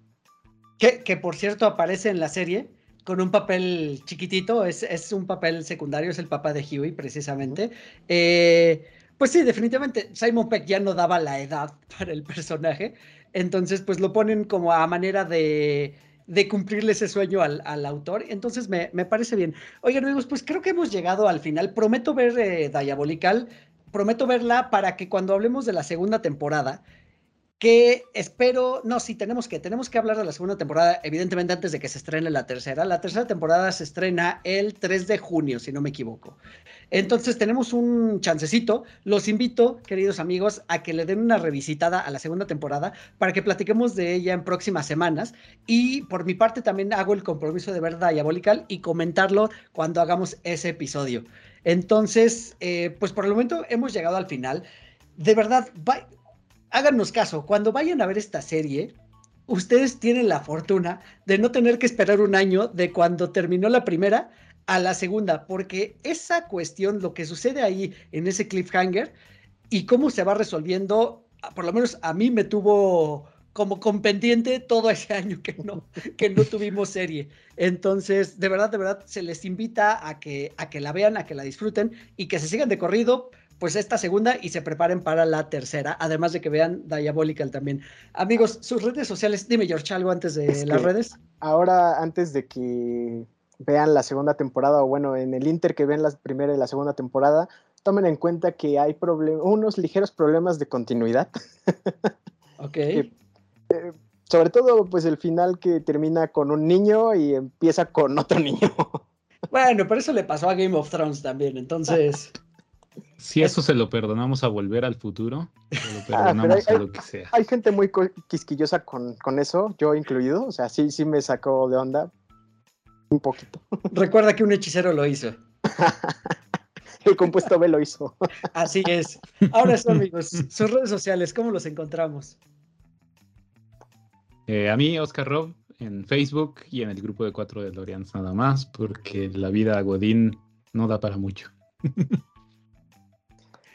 Que, que por cierto aparece en la serie con un papel chiquitito, es, es un papel secundario, es el papá de Huey precisamente. Eh, pues sí, definitivamente Simon Peck ya no daba la edad para el personaje, entonces pues lo ponen como a manera de, de cumplirle ese sueño al, al autor, entonces me, me, parece bien. Oigan amigos, pues creo que hemos llegado al final, prometo ver eh, Diabolical, prometo verla para que cuando hablemos de la segunda temporada, que espero, no, sí, tenemos que, tenemos que hablar de la segunda temporada, evidentemente antes de que se estrene la tercera. La tercera temporada se estrena el 3 de junio, si no me equivoco. Entonces tenemos un chancecito. Los invito, queridos amigos, a que le den una revisitada a la segunda temporada para que platiquemos de ella en próximas semanas. Y por mi parte también hago el compromiso de ver Diabolical y comentarlo cuando hagamos ese episodio. Entonces, eh, pues por el momento hemos llegado al final. De verdad, va, háganos caso, cuando vayan a ver esta serie, ustedes tienen la fortuna de no tener que esperar un año de cuando terminó la primera a la segunda, porque esa cuestión, lo que sucede ahí en ese cliffhanger y cómo se va resolviendo, por lo menos a mí me tuvo como con pendiente todo ese año que no, que no tuvimos serie. Entonces, de verdad, de verdad, se les invita a que, a que la vean, a que la disfruten y que se sigan de corrido pues esta segunda y se preparen para la tercera, además de que vean Diabolical también. Amigos, sus redes sociales, dime George algo antes de Es las redes. Ahora, antes de que vean la segunda temporada, o bueno, en el Inter que vean la primera y la segunda temporada, tomen en cuenta que hay unos ligeros problemas de continuidad. Ok. Eh, sobre todo, pues el final que termina con un niño y empieza con otro niño. Bueno, pero eso le pasó a Game of Thrones también, entonces. Si eso se lo perdonamos a volver al futuro, se lo Ah, perdonamos hay- a lo que sea. Hay gente muy quisquillosa con, con eso, yo incluido. O sea, sí, sí me sacó de onda un poquito. Recuerda que un hechicero lo hizo. El compuesto B lo hizo. Así es. Ahora eso, amigos, sus redes sociales, ¿cómo los encontramos? Eh, a mí, Oscar Rob, en Facebook y en el grupo de cuatro de Lorians nada más, porque la vida Godín no da para mucho.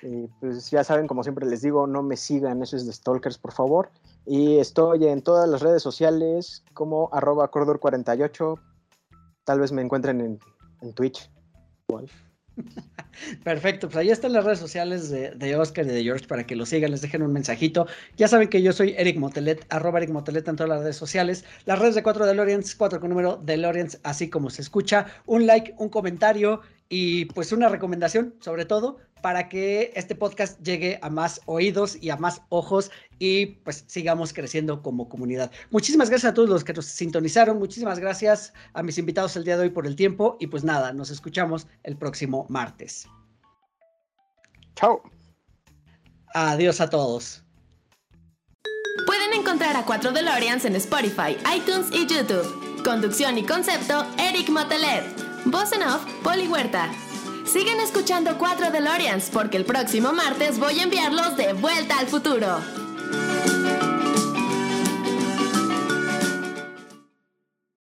Y pues ya saben, como siempre les digo, no me sigan, eso es de Stalkers, por favor. Y estoy en todas las redes sociales como arroba cordor48. Tal vez me encuentren en, Twitch. Igual. Perfecto, pues ahí están las redes sociales de, de, Oscar y de George para que lo sigan, les dejen un mensajito. Ya saben que yo soy Eric Motelet, arroba Eric Motelet en todas las redes sociales. Las redes de 4 DeLoreans, 4 con número DeLoreans, así como se escucha. Un like, un comentario y pues una recomendación, sobre todo, para que este podcast llegue a más oídos y a más ojos y pues sigamos creciendo como comunidad. Muchísimas gracias a todos los que nos sintonizaron, muchísimas gracias a mis invitados el día de hoy por el tiempo y pues nada, nos escuchamos el próximo martes. Chao. Adiós a todos. Pueden encontrar a 4 DeLoreans en Spotify, iTunes y YouTube. Conducción y concepto, Eric Motelet. Voz en off, Poli Huerta. Siguen escuchando 4 DeLoreans porque el próximo martes voy a enviarlos de vuelta al futuro.